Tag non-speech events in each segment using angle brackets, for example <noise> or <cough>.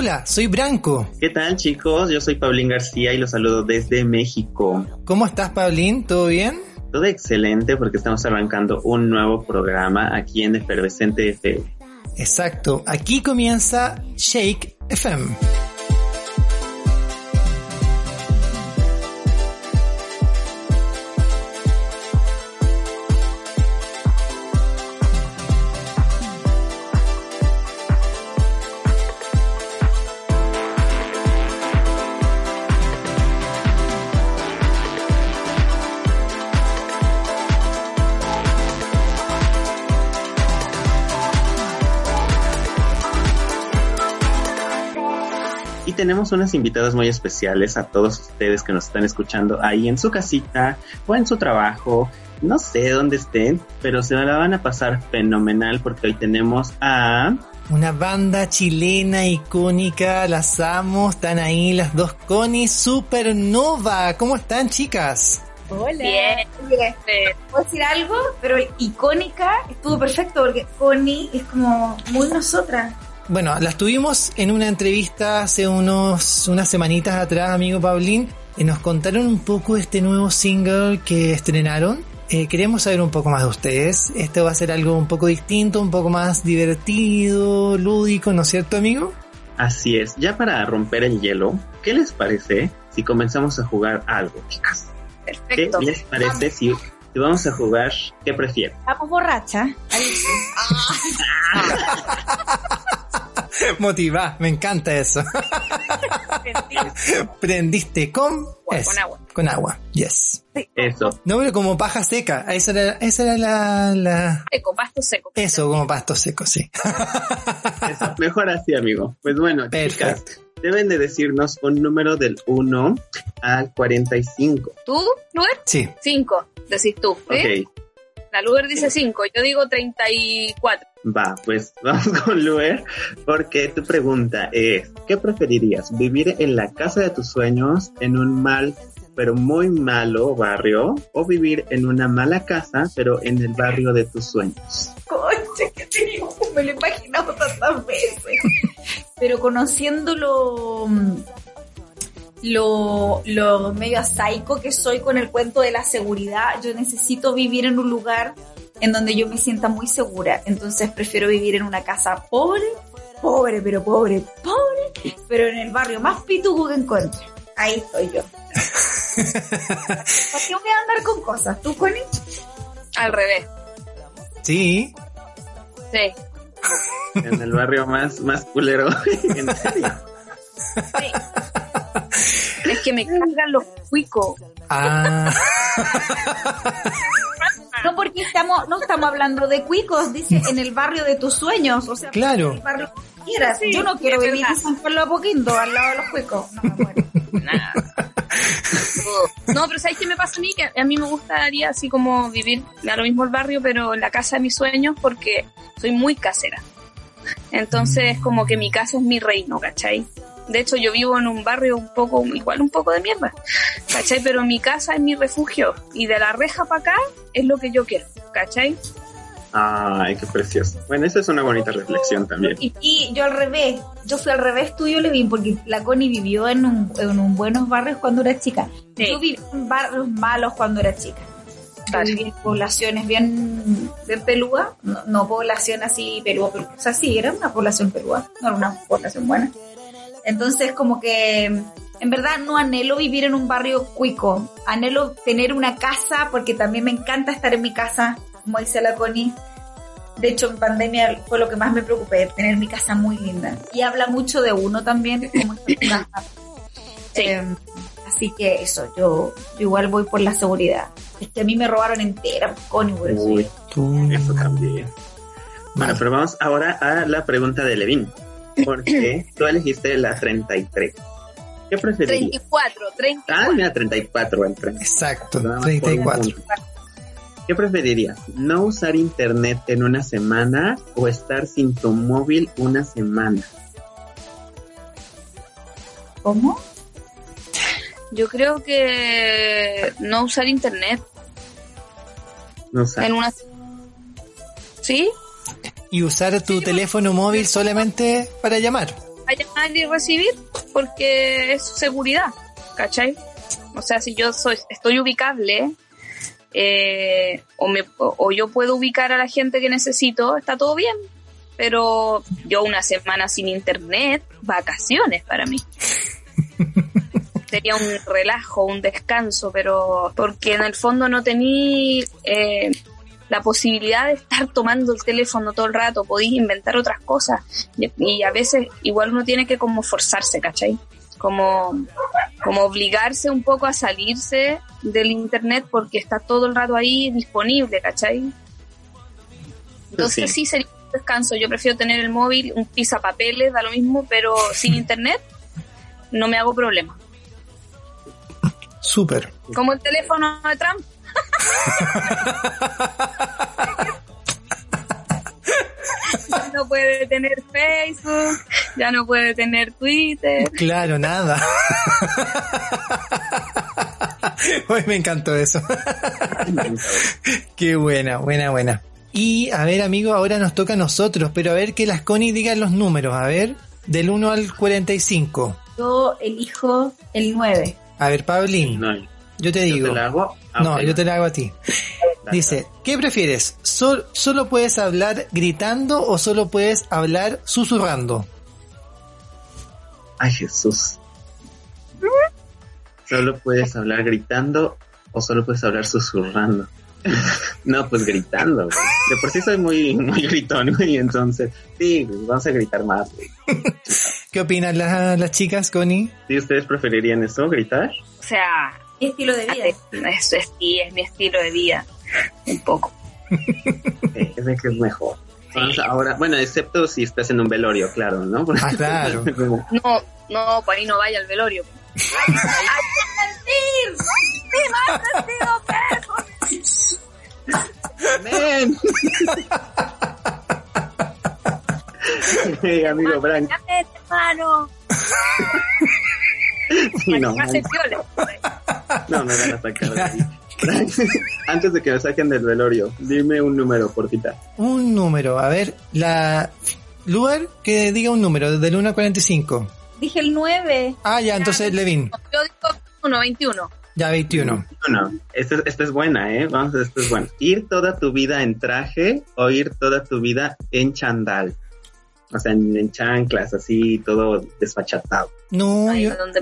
Hola, soy Branco. ¿Qué tal chicos? Yo soy Paulín García y los saludo desde México. ¿Cómo estás, Paulín? ¿Todo bien? Todo excelente porque estamos arrancando un nuevo programa aquí en Efervescente FM. Exacto, aquí comienza Shake FM. Tenemos unas invitadas muy especiales a todos ustedes que nos están escuchando ahí en su casita o en su trabajo, no sé dónde estén, pero se la van a pasar fenomenal porque hoy tenemos a... Una banda chilena icónica, las amo, están ahí las dos Connie Supernova. ¿Cómo están, chicas? Hola. Bien. Oye, ¿Puedo decir algo? Pero icónica estuvo perfecto porque Connie es como muy nosotras. Bueno, las tuvimos en una entrevista hace unos unas semanitas atrás, amigo Paulín, y nos contaron un poco de este nuevo single que estrenaron. Eh, queremos saber un poco más de ustedes. Esto va a ser algo un poco distinto, un poco más divertido, lúdico, ¿no es cierto, amigo? Así es, ya para romper el hielo, ¿qué les parece si comenzamos a jugar algo, chicas? ¿Qué Perfecto. les parece si, si vamos a jugar? ¿Qué prefieren? Vamos borracha. <laughs> <laughs> Motiva, me encanta eso. <laughs> Prendiste con, es, con agua. Con agua, yes. Eso. No, pero como paja seca. Esa era, esa era la, la... Seco, pasto seco. Eso, como pasto seco, sí. Eso, mejor así, amigo. Pues bueno, chicas, deben de decirnos un número del 1 al 45. ¿Tú, Luer? Sí. 5, decís tú. ¿eh? Ok, La Luer dice 5, yo digo 34. va, pues <laughs> vamos con Luer, porque tu pregunta es, ¿qué preferirías? ¿Vivir en la casa de tus sueños en un mal, pero muy malo barrio? ¿O vivir en una mala casa, pero en el barrio de tus sueños? Concha, que te digo, me lo he imaginado tantas veces. <laughs> Pero conociendo lo, lo, medio psycho que soy con el cuento de la seguridad, yo necesito vivir en un lugar en donde yo me sienta muy segura. Entonces prefiero vivir en una casa pobre, pobre, pero pobre, pobre, pero en el barrio más pituco que encuentre. Ahí estoy yo. <laughs> ¿Por qué voy a andar con cosas? ¿Tú, Connie? Al revés. Sí. Sí. En el barrio más, más culero. <laughs> ¿En serio? <laughs> Es que me cargan los cuicos. Ah, No, porque estamos, no estamos hablando de cuicos, dice en el barrio de tus sueños, o sea, Claro. en el barrio que quieras. Sí, Yo no quiero vivir en. San Pablo Apoquindo, al lado de los cuicos. No me muero. Nada. No, pero ¿sabes qué me pasa a mí? Que a mí me gustaría así como vivir, da lo mismo el barrio, pero en la casa de mis sueños porque soy muy casera. Entonces, como que mi casa es mi reino, ¿cachai? De hecho, yo vivo en un barrio un poco, igual un poco de mierda, ¿cachai? <laughs> Pero mi casa es mi refugio y de la reja para acá es lo que yo quiero, ¿cachai? Ay, qué precioso. Bueno, esa es una bonita reflexión también. Y, y yo al revés, yo fui al revés tuyo, Levin, porque la Connie vivió en un, en un buenos barrios cuando era chica. Sí. Yo viví en barrios malos cuando era chica. Yo Claro. viví en poblaciones bien, bien pelúas, no, no población así pelúa, pelúa. O sea, sí, era una población pelúa, no era una población buena. Entonces, como que en verdad no anhelo vivir en un barrio cuico, anhelo tener una casa porque también me encanta estar en mi casa, como dice la Connie. De hecho, en pandemia fue lo que más me preocupé, tener mi casa muy linda. Y habla mucho de uno también, como está tu casa. <coughs> Sí. Eh, así que eso, yo, yo igual voy por la seguridad. Es que a mí me robaron entera, Connie. Uy, Tú- eso también. Bueno, pero vamos ahora a la pregunta de Levin. Porque tú elegiste la 33. ¿Qué preferirías? 34, Ah, 34. mira, 34 el tren. Exacto, Nada más por un 34. punto. ¿Qué preferirías? ¿No usar internet en una semana o estar sin tu móvil una semana? ¿Cómo? Yo creo que no usar internet No usar. en una... ¿Sí? Y usar tu teléfono móvil solamente para llamar. a llamar y recibir porque es seguridad, ¿cachai? O sea, si yo soy, estoy ubicable eh, o, me, o, o yo puedo ubicar a la gente que necesito, está todo bien. Pero yo una semana sin internet, vacaciones para mí. <laughs> Sería un relajo, un descanso, pero porque en el fondo no tení eh, la posibilidad de estar tomando el teléfono todo el rato, podéis inventar otras cosas y, y a veces igual uno tiene que como forzarse, ¿cachai? Como, como obligarse un poco a salirse del internet porque está todo el rato ahí disponible, ¿cachai? Entonces Sí. sí, sería un descanso. Yo prefiero tener el móvil, un papeles, da lo mismo, pero sin internet no me hago problema. Súper. Como el teléfono de Trump. Ya no puede tener Facebook, ya no puede tener Twitter. Claro, nada. Hoy me encantó eso. Qué buena, buena, buena. Y a ver, amigo, ahora nos toca a nosotros, pero a ver que las Connie digan los números, a ver, del 1 al 45. Yo elijo el 9. A ver, Pablín, yo te yo digo. te la hago. Ah, No, yo te la hago a ti. Dice, ¿qué prefieres? ¿Sol- ¿Solo puedes hablar gritando o solo puedes hablar susurrando? Ay, Jesús. Solo puedes hablar gritando o solo puedes hablar susurrando. <laughs> no, pues gritando. güey. De por sí soy muy, muy gritón, güey. Entonces, sí, güey, vamos a gritar más. güey. <laughs> ¿Qué opinan las, las chicas, Connie? ¿Sí ustedes preferirían eso, gritar? O sea, Mi estilo de vida. eso es, sí, es mi estilo de vida. Un poco. Es de que es mejor. Ahora, bueno, excepto si estás en un velorio, claro, ¿no? Ah, claro. <laughs> No, no, pues ahí no vaya al velorio. ¡Men! Hey, <laughs> amigo Frank, hermano. <laughs> sí, no, piola. no me van a sacar de ahí. <laughs> Antes de que me saquen del velorio, dime un número, porfita. Un número, a ver, la... Lugar, que diga un número, del 1 al 45. Dije el 9. Ah, ya, entonces Levin, Yo digo 1, 21. ya 21. No, esta, es- esta es buena, ¿eh? Vamos, esta es buena. Ir toda tu vida en traje o ir toda tu vida en chandal. O sea, en, en chanclas, así, todo desfachatado. No, Ahí yo, es donde-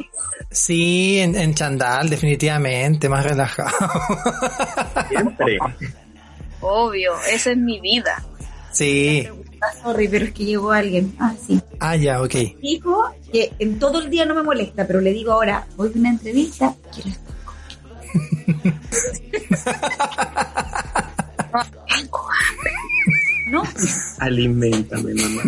sí, en, en chandal, definitivamente, más relajado. Siempre. Obvio, esa es mi vida. sí, sorry, pero es que llegó alguien. Ah, sí. ah, ya, ok. Dijo que en todo el día no me molesta, pero le digo ahora, voy a una entrevista, quiero estar <laughs> <laughs> Tengo No, <laughs> Alimentame, mamá.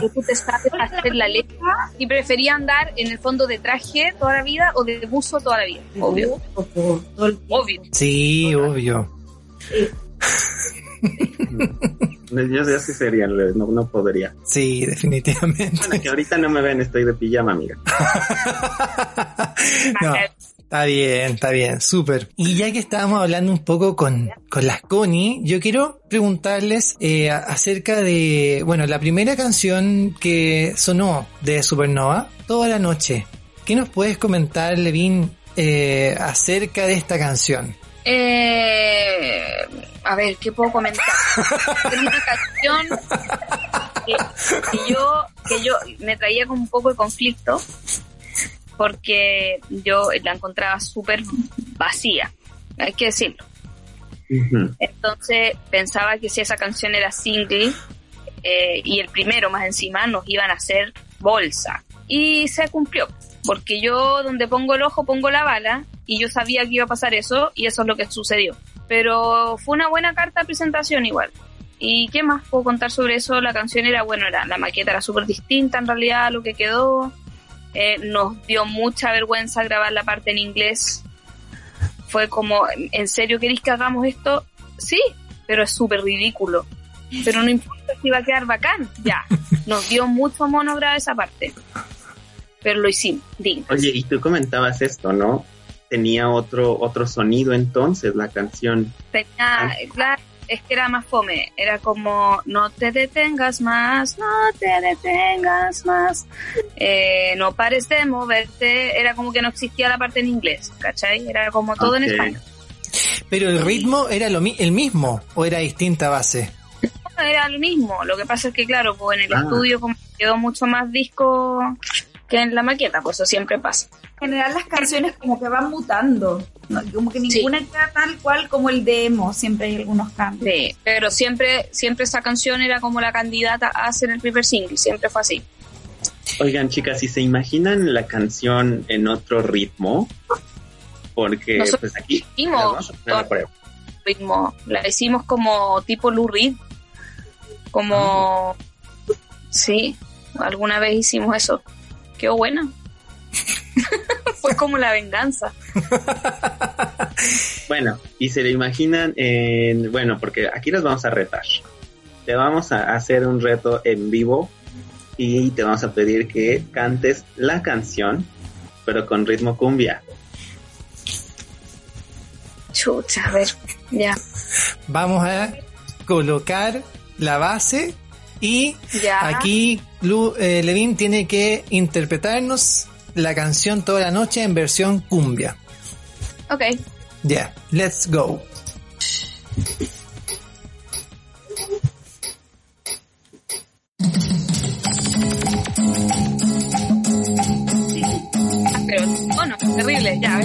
que tú te sabes hacer la letra y prefería andar en el fondo de traje toda la vida o de buzo toda la vida. Obvio. Tiempo. Obvio. Sí, obvio. Yo, yo sí sería, no, no podría. Sí, definitivamente. Bueno, que ahorita no me ven, estoy de pijama, amiga. <laughs> No, está bien, está bien, súper. Y ya que estábamos hablando un poco con, con las Connie, yo quiero preguntarles eh, acerca de, bueno, la primera canción que sonó de Supernova, Toda la Noche. ¿Qué nos puedes comentar, Levin, eh, acerca de esta canción? Eh, a ver, ¿qué puedo comentar? <laughs> Es una canción que, que yo, que yo me traía con un poco de conflicto porque yo la encontraba súper vacía, hay que decirlo. Entonces pensaba que si esa canción era single eh, y el primero más encima nos iban a hacer bolsa. Y se cumplió, porque yo donde pongo el ojo pongo la bala y yo sabía que iba a pasar eso y eso es lo que sucedió. Pero fue una buena carta de presentación igual. ¿Y qué más puedo contar sobre eso? La canción era, bueno, era, la maqueta era súper distinta en realidad a lo que quedó. Eh, nos dio mucha vergüenza grabar la parte en inglés. Fue como, ¿en serio queréis que hagamos esto? Sí, pero es súper ridículo. Pero no importa si va a quedar bacán, ya. Nos dio mucho mono grabar esa parte. Pero lo hicimos, digno. Oye, y tú comentabas esto, ¿no? Tenía otro, otro sonido entonces la canción. Tenía, claro, es que era más fome. Era como, no te detengas más, no te detengas más. Eh, no pares de moverte. Era como que no existía la parte en inglés, ¿cachai? Era como todo en Ok. español. Pero el ritmo era lo mi- el mismo o era distinta base. Era lo mismo. Lo que pasa es que, claro, pues en el Ah. estudio como quedó mucho más disco que en la maqueta, pues eso siempre pasa. En general las canciones como que van mutando. ¿No? Como que ninguna queda tal cual como el demo. Siempre hay algunos cambios. Sí, pero siempre, siempre esa canción era como la candidata a ser el primer single, siempre fue así. Oigan, chicas, si se imaginan la canción en otro ritmo, porque Nosotros pues aquí hicimos vamos a poner a prueba. ritmo, la hicimos como tipo Lou Reed, como sí, alguna vez hicimos eso, quedó buena. <laughs> fue como la venganza. <laughs> Bueno, y se lo imaginan en, bueno, porque aquí los vamos a retar. Te vamos a hacer un reto en vivo y te vamos a pedir que cantes la canción, pero con ritmo cumbia. Chucha, a ver, ya, Vamos a colocar la base y ya. aquí Lu, eh, Levin tiene que interpretarnos la canción toda la noche en versión cumbia. Ok, Ya, let's go. pero oh no, terrible, ya, a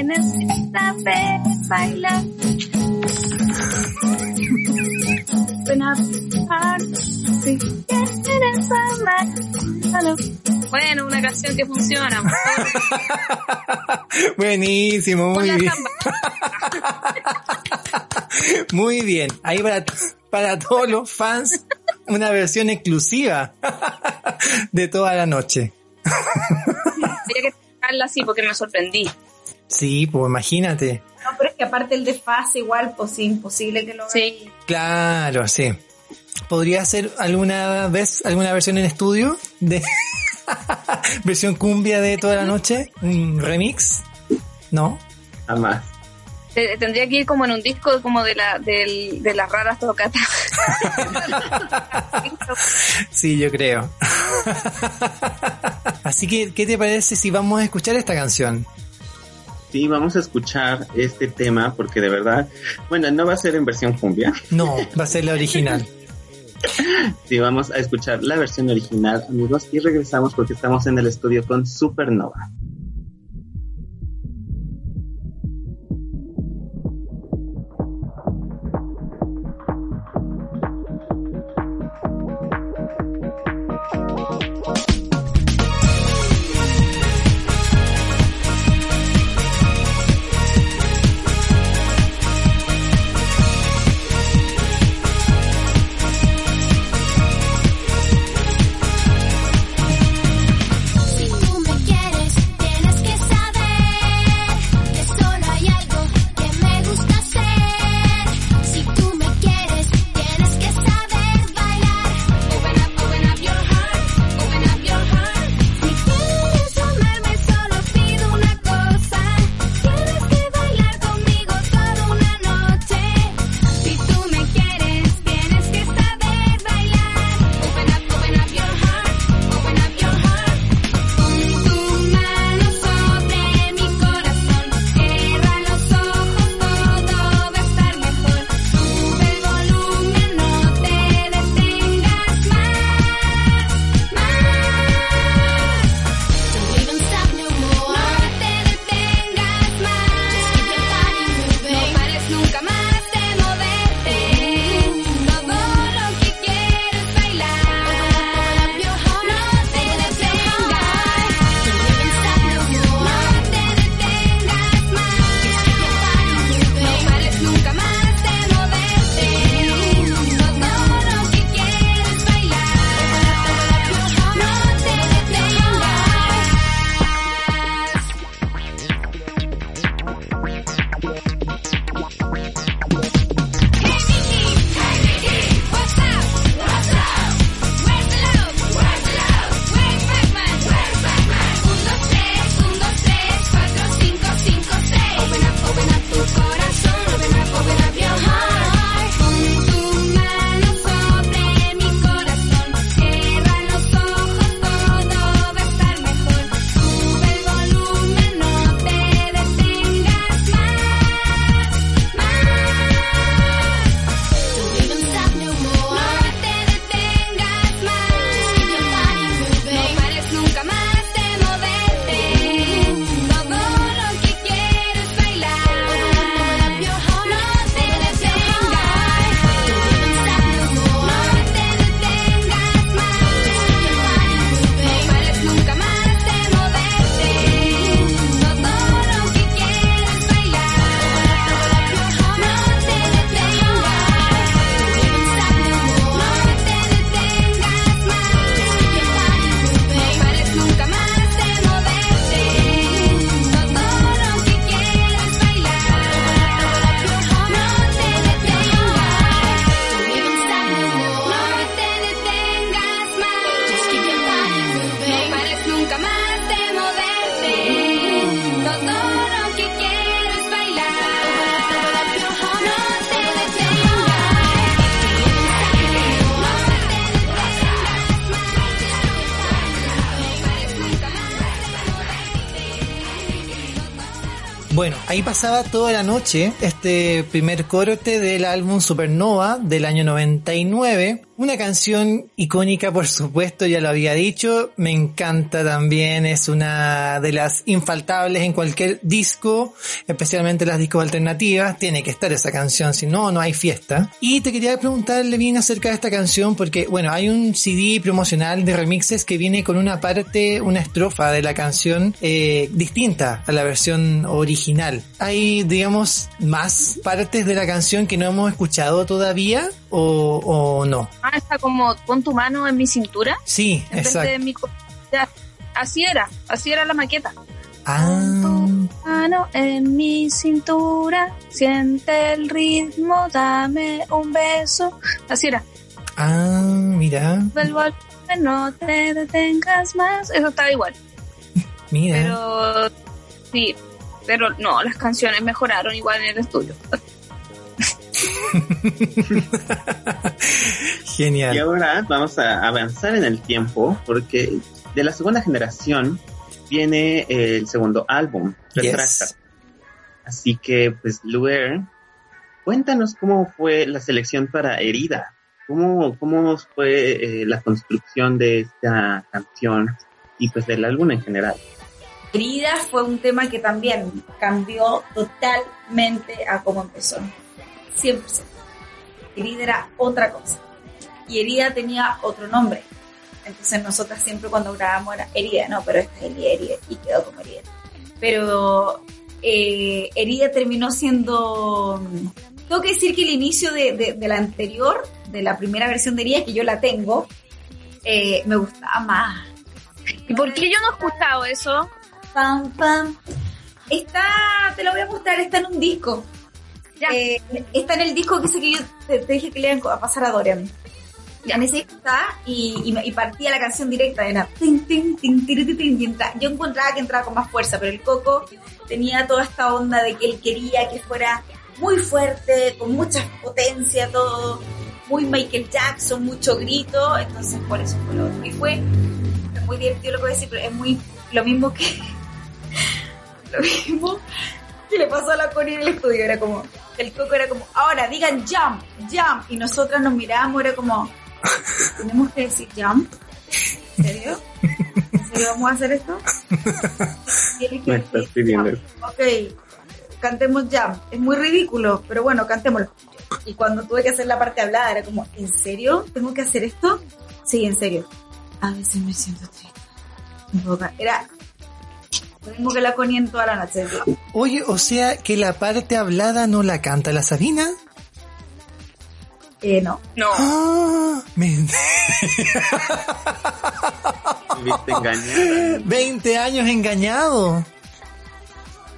que necesitas ver bailar. Ven a bailar, si quieres amar. Bueno, una canción que funciona. <laughs> Buenísimo, muy bien. <laughs> Muy bien. Ahí para, para todos los fans, una versión exclusiva <laughs> de toda la noche. Tenía que tocarla así porque me sorprendí. Sí, pues imagínate. No, pero es que aparte el desfase igual, pues sí, imposible que lo Sí. Claro, sí. ¿Podría ser alguna vez alguna versión en estudio de <laughs> versión cumbia de toda la noche? ¿Un remix? ¿No? Jamás. Te- Tendría que ir como en un disco como de la del- de las raras tocatas. <laughs> Sí, yo creo. <laughs> Así que, ¿qué te parece si vamos a escuchar esta canción? Sí, vamos a escuchar este tema porque de verdad, bueno, no va a ser en versión cumbia. No, va a ser la original. <laughs> Sí, vamos a escuchar la versión original, amigos, y regresamos porque estamos en el estudio con Supernova. Bueno, ahí pasaba toda la noche este primer corte del álbum Supernova del año 99. Una canción icónica, por supuesto, ya lo había dicho. Me encanta también, es una de las infaltables en cualquier disco, especialmente las discos alternativas. Tiene que estar esa canción, si no, no hay fiesta. Y te quería preguntarle bien acerca de esta canción, porque, bueno, hay un CD promocional de remixes que viene con una parte, una estrofa de la canción eh, distinta a la versión original. Hay, digamos, más partes de la canción que no hemos escuchado todavía o, o no. Ah, está como pon tu mano en mi cintura. Sí, en vez exacto. de mi co- ya. Así era, así era la maqueta. Ah, Mano en mi cintura, siente el ritmo, dame un beso. Así era. ah, mira, Vuelvo al no te detengas más. Eso estaba igual. mira. Pero sí, pero no, las canciones mejoraron igual en el estudio. <laughs> Y Genial. ahora vamos a avanzar en el tiempo porque de la segunda generación viene el segundo álbum, Retracta. Yes. Así que, pues, Luer, cuéntanos cómo fue la selección para Herida. ¿Cómo, cómo fue eh, la construcción de esta canción y pues del álbum en general? Herida fue un tema que también cambió totalmente a cómo empezó. 100%. Herida era otra cosa. Y Herida tenía otro nombre. Entonces nosotras siempre cuando grabamos era Herida, no, pero esta es Herida, Herida. Y quedó como Herida. Pero eh, Herida terminó siendo... Tengo que decir que el inicio de, de- la anterior, de la primera versión de Herida, que yo la tengo, eh, me gustaba más. ¿Y por qué yo no he escuchado eso? Pam, pam. Está, te lo voy a mostrar, está en un disco. Ya. Eh, está en el disco que sé que yo te, te dije que le iban a pasar a Dorian. Ya. En ese está y, y, partía la canción directa, era tin, tin, tin, tiri, tin, tin, y entra- Yo encontraba que entraba con más fuerza, pero el Coco tenía toda esta onda de que él quería que fuera muy fuerte, con mucha potencia, todo muy Michael Jackson, mucho grito, entonces por eso fue lo otro. Y fue muy divertido lo que voy a decir, pero es muy lo mismo que <laughs> lo mismo que le pasó a la Connie en el estudio, era como el coco era como, ahora digan jump, jump, y nosotras nos mirábamos, era como, tenemos que decir jump, ¿en serio? ¿En serio vamos a hacer esto? Tienes que decir jump. Ok, cantemos jump, es muy ridículo, pero bueno, cantémoslo. Y cuando tuve que hacer la parte hablada, era como, ¿en serio? ¿Tengo que hacer esto? Sí, en serio. A veces me siento triste. Era lo mismo que la Connie en toda la noche. Oye, o sea que la parte hablada no la canta la Sabina. Eh, no. No. Ah, me- Viste engañada. 20 años engañado.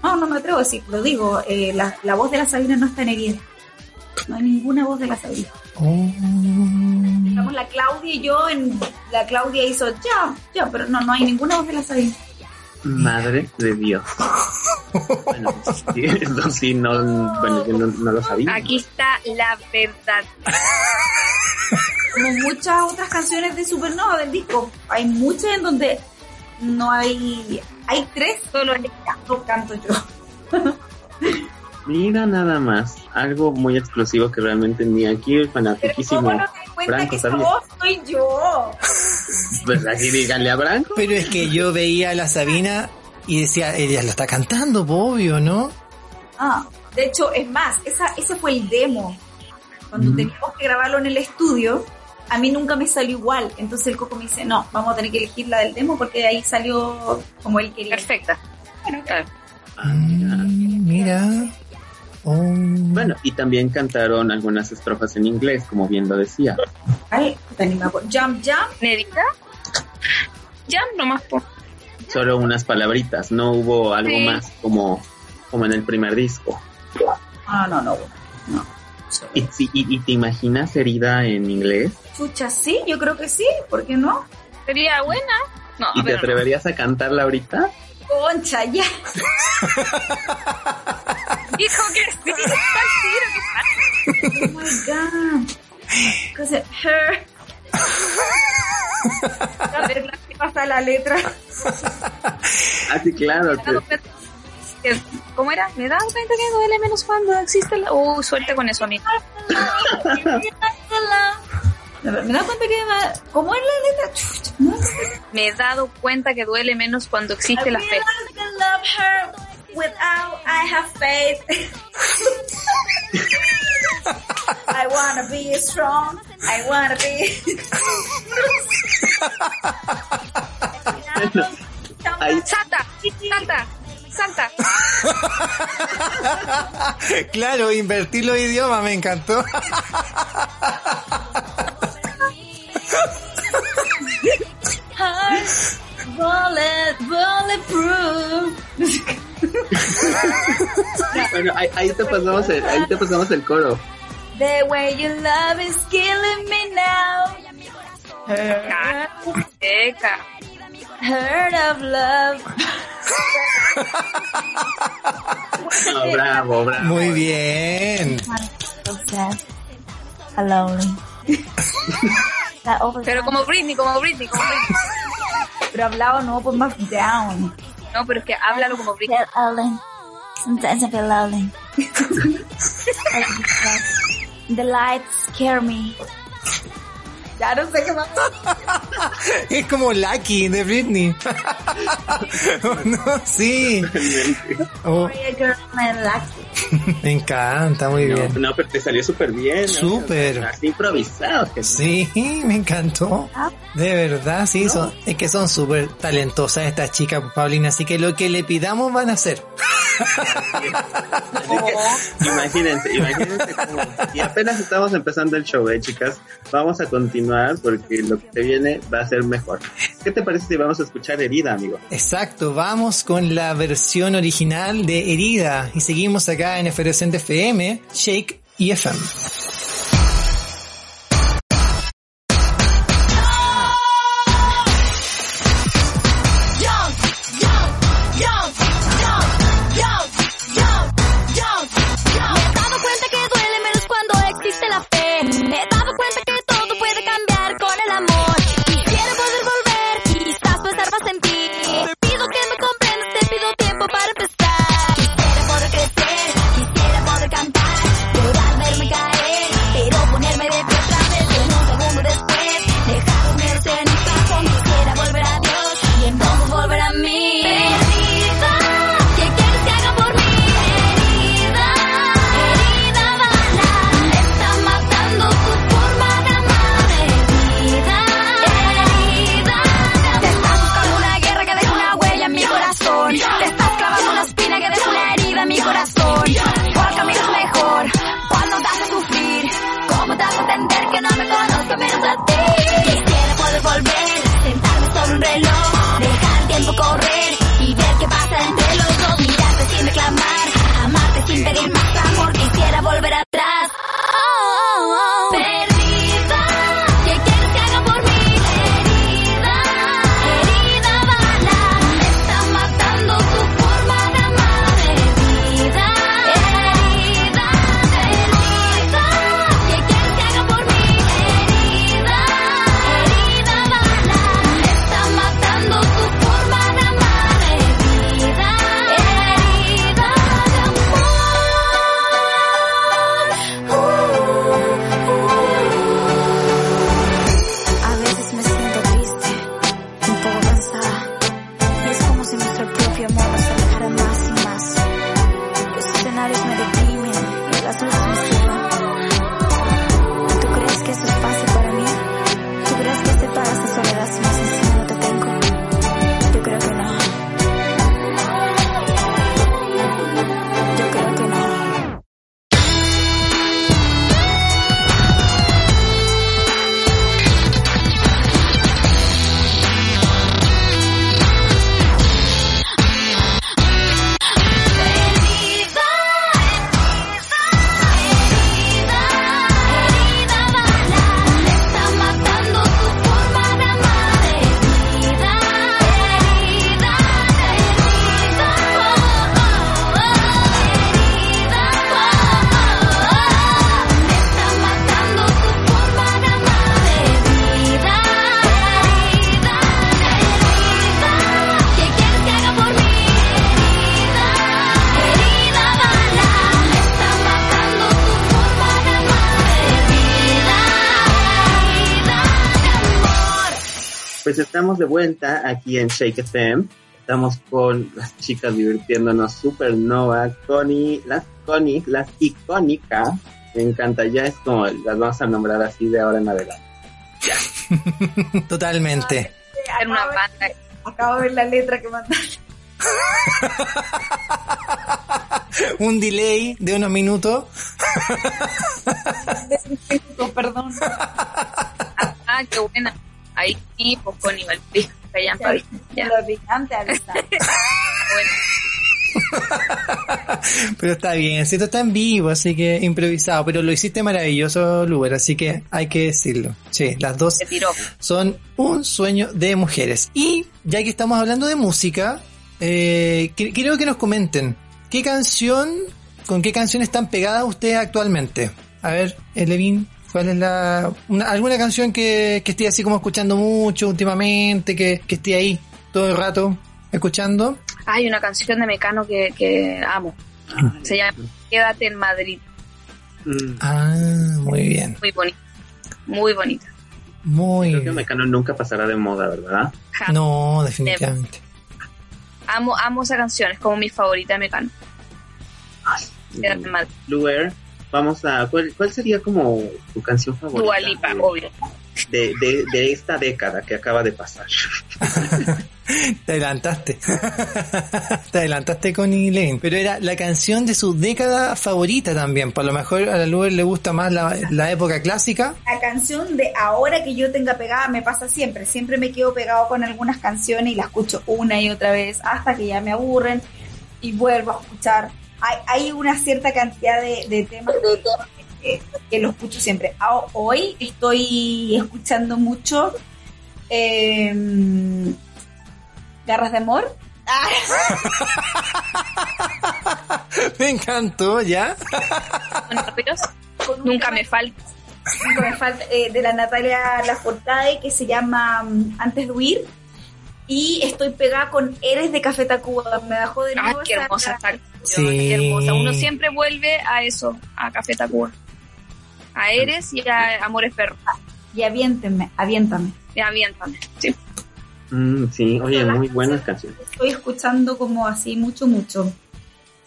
No, no me atrevo a decir, lo digo. eh, la, la voz de la Sabina no está en herida. No hay ninguna voz de la Sabina. Oh. Estamos la Claudia y yo en. La Claudia hizo ya, ya, pero no, no hay ninguna voz de la Sabina. Madre de Dios. Bueno, sí, eso sí, no, bueno, yo no, no lo sabía. Aquí está la verdad. Como muchas otras canciones de Supernova del disco. Hay muchas en donde no hay. Hay tres, solo en canto, canto yo. Mira nada más, algo muy exclusivo que realmente ni aquí el Pero fanatiquísimo ¿cómo no Franco que voz soy yo? Pues aquí díganle a Branco. Pero es que yo veía a la Sabina y decía, ella lo está cantando, obvio, ¿no? Ah, de hecho, es más, esa, ese fue el demo. Cuando Mm. teníamos que grabarlo en el estudio, a mí nunca me salió igual. Entonces el Coco me dice, no, vamos a tener que elegir la del demo porque ahí salió como él quería. Perfecta. Claro. Ah, mira. Mira. Oh. Bueno, y también cantaron algunas estrofas en inglés, como bien lo decía. Ay. Jump, jump. ¿Nedita? Ya, nomás por. Solo unas palabritas, no hubo algo Sí. más como, como en el primer disco. Ah, no, no, no. ¿Y, sí, y, y te imaginas herida en inglés? Chucha, sí, yo creo que sí, ¿por qué no? ¿Sería buena? No, ¿Y te pero no. atreverías a cantarla ahorita? Concha, ya. <laughs> Dijo que sí. <laughs> Está al tiro, ¿qué Oh my god. Cause it hurt. A ver, ¿qué pasa la letra? Ah, sí, claro. te- que, ¿cómo era? Me he dado cuenta que duele menos cuando existe la... Uh, suerte con eso, amigo. <laughs> Me da cuenta que... va- ¿Cómo es la letra? No. Me he dado cuenta que duele menos cuando existe la fe. I can love her without I have faith. I wanna be strong. I wanna be. ¡Salta! ¡Salta! ¡Salta! <laughs> claro, invertir los idiomas me encantó. Heart, bullet, bulletproof. Bueno, ahí, ahí te pasamos el, ahí te pasamos el coro. The way you love is killing me now. Seca. hurt of love. No, bravo, bravo. Muy bien. So sad. Alone. <laughs> Pero como Britney, como Britney, como Britney. Pero hablaba no, pues más down. No, pero es que háblalo como Britney. Sometimes I feel alone. The lights scare me. Ya no sé qué más. <laughs> Es como Lucky de Britney. Oh, <laughs> no, sí. Oh, <laughs> me encanta, muy No, bien. no, pero te salió súper bien. ¿no? Súper. Así improvisado. Que Sí, me encantó. De verdad, sí, son, es que son súper talentosas estas chicas, Paulina, así que lo que le pidamos van a hacer. Imagínense, imagínense cómo. Y apenas estamos empezando el show, ¿eh, chicas? Vamos a continuar porque lo que te viene va a ser mejor. ¿Qué te parece si vamos a escuchar Herida, amigo? Exacto, vamos con la versión original de Herida y seguimos acá en Efervescente FM, Shake y FM. Estamos de vuelta aquí en Shake FM. Estamos con las chicas divirtiéndonos Supernova, Connie, las Connie, las icónicas. Me encanta, ya es como las vamos a nombrar así de ahora en adelante. <laughs> Totalmente. Era una banda. Acabo de ver la letra que mandaste. <laughs> Un delay de unos minutos. De un minuto, perdón. Ah, qué buena. Sí, pues con Iván. Lo picante avisa. Bueno, Pero está bien, si esto está en vivo, así que improvisado. Pero lo hiciste maravilloso, Luber, así que hay que decirlo. Sí, las dos son un sueño de mujeres. Y ya que estamos hablando de música, eh, que- quiero que nos comenten qué canción, con qué canción están pegadas ustedes actualmente. A ver, eh, Levin, ¿cuál es la una- alguna canción que, que esté así como escuchando mucho últimamente, que, que esté ahí todo el rato escuchando? Hay una canción de Mecano que, que amo. Se llama Quédate en Madrid. Mm, Ah, muy bien, Muy bonita. Muy bonita. muy Creo que. Mecano nunca pasará de moda, ¿verdad? No, definitivamente. Amo, amo esa canción. Es como mi favorita de Mecano. Quédate en Madrid. Luer, vamos a... ¿cuál, cuál sería como tu canción favorita? Dua Lipa, de- obvio. de, de, de esta década que acaba de pasar. <laughs> Te adelantaste. <laughs> Te adelantaste con Lane. Pero era la canción de su década favorita también. Por lo mejor a la Luber le gusta más la, la época clásica. La canción de ahora que yo tenga pegada me pasa siempre. Siempre me quedo pegado con algunas canciones y la escucho una y otra vez hasta que ya me aburren y vuelvo a escuchar. Hay, hay una cierta cantidad de, de temas que, que lo escucho siempre. Ah, Hoy estoy escuchando mucho eh, Garras de Amor. <laughs> Me encantó, ¿ya? Con <laughs> un Nunca me falta. Nunca me falta, eh, de la Natalia Lafourcade que se llama mm, Antes de huir y estoy pegada con Eres de Café Tacuba me bajó de Ay, nuevo qué hermosa canción, Sí. qué hermosa. Uno siempre vuelve a eso, a Café Tacuba. A Eres y a Amores Perros. y aviéntenme, aviéntame Ya, aviéntame. Sí. Mm, sí, oye, muy buenas canciones. estoy escuchando como así mucho mucho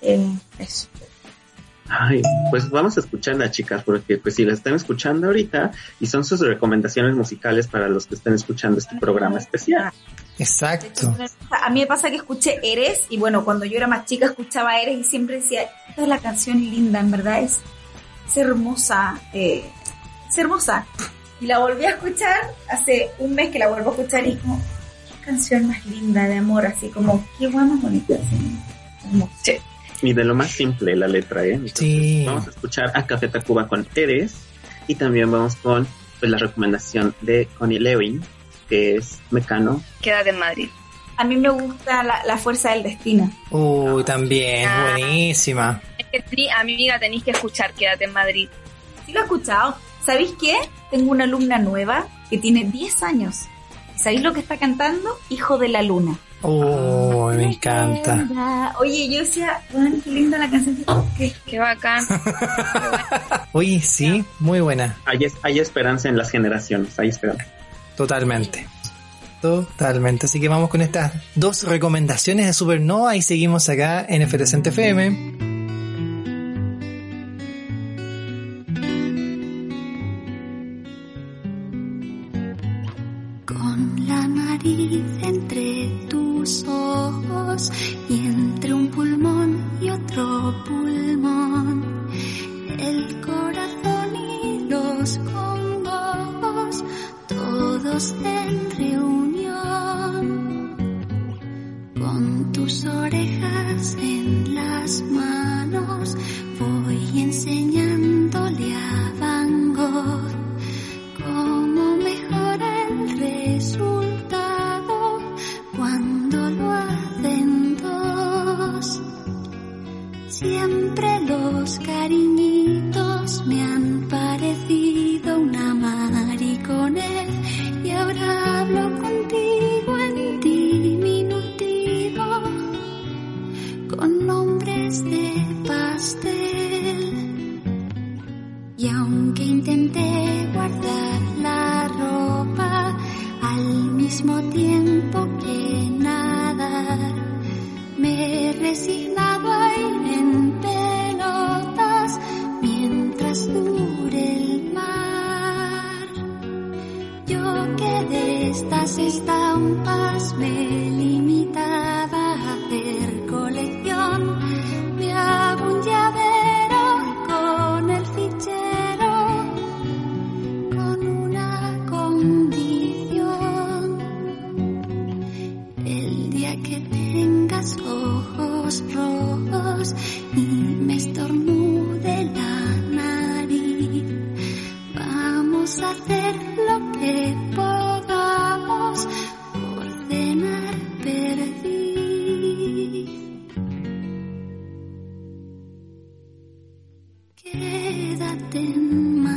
Eh, eso Ay, pues vamos a escucharla, chicas, porque pues si la están escuchando ahorita y son sus recomendaciones musicales para los que están escuchando este programa especial. Exacto. a mí me pasa que escuché Eres y bueno cuando yo era más chica escuchaba Eres y siempre decía esta es la canción linda en verdad es, es hermosa eh, es hermosa y la volví a escuchar hace un mes que la vuelvo a escuchar y es como qué canción más linda de amor así como qué guay más bonita así, hermosa. Y de lo más simple la letra, ¿eh? Entonces, Sí. Vamos a escuchar a Café Tacuba con Eres y también vamos con pues, la recomendación de Connie Lewin, que es Mecano. Quédate en Madrid. a mí me gusta la, la fuerza del destino Uy, también, Ah. buenísima. Es que, tení- amiga, tenéis que escuchar Quédate en Madrid. sí lo he escuchado ¿sabéis qué? tengo una alumna nueva que tiene 10 años ¿sabéis lo que está cantando? Hijo de la Luna Uy, me encanta. Oye, yo decía, "Weón, qué linda la canción que Qué bacán. <laughs> Oye, sí, muy buena. Hay, es- hay esperanza en las generaciones, hay esperanza. Totalmente. Totalmente. Así que vamos con estas dos recomendaciones de Supernova y seguimos acá en Efervescente FM. Con la nariz y entre un pulmón y otro pulmón, el corazón y los congojos, todos en reunión. Con tus orejas en las manos, voy enseñándole a Van Gogh cómo mejora el resultado Siempre los cariñitos me han Quédate en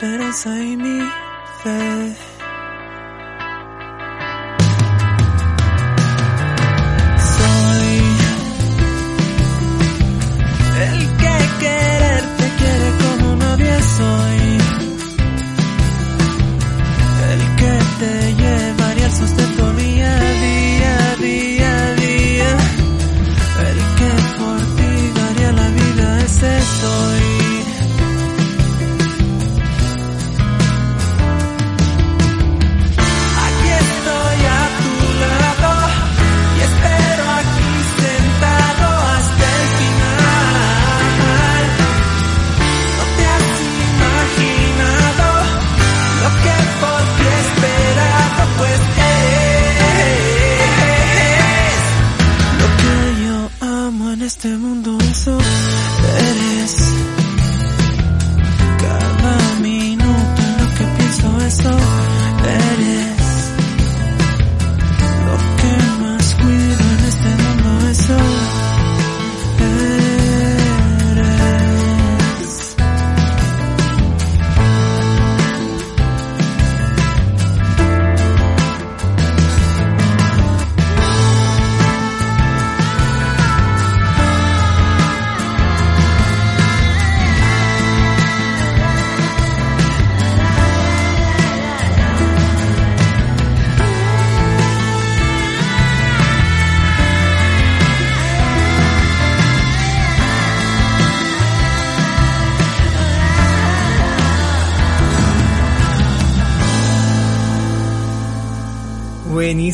salvación, mi esperanza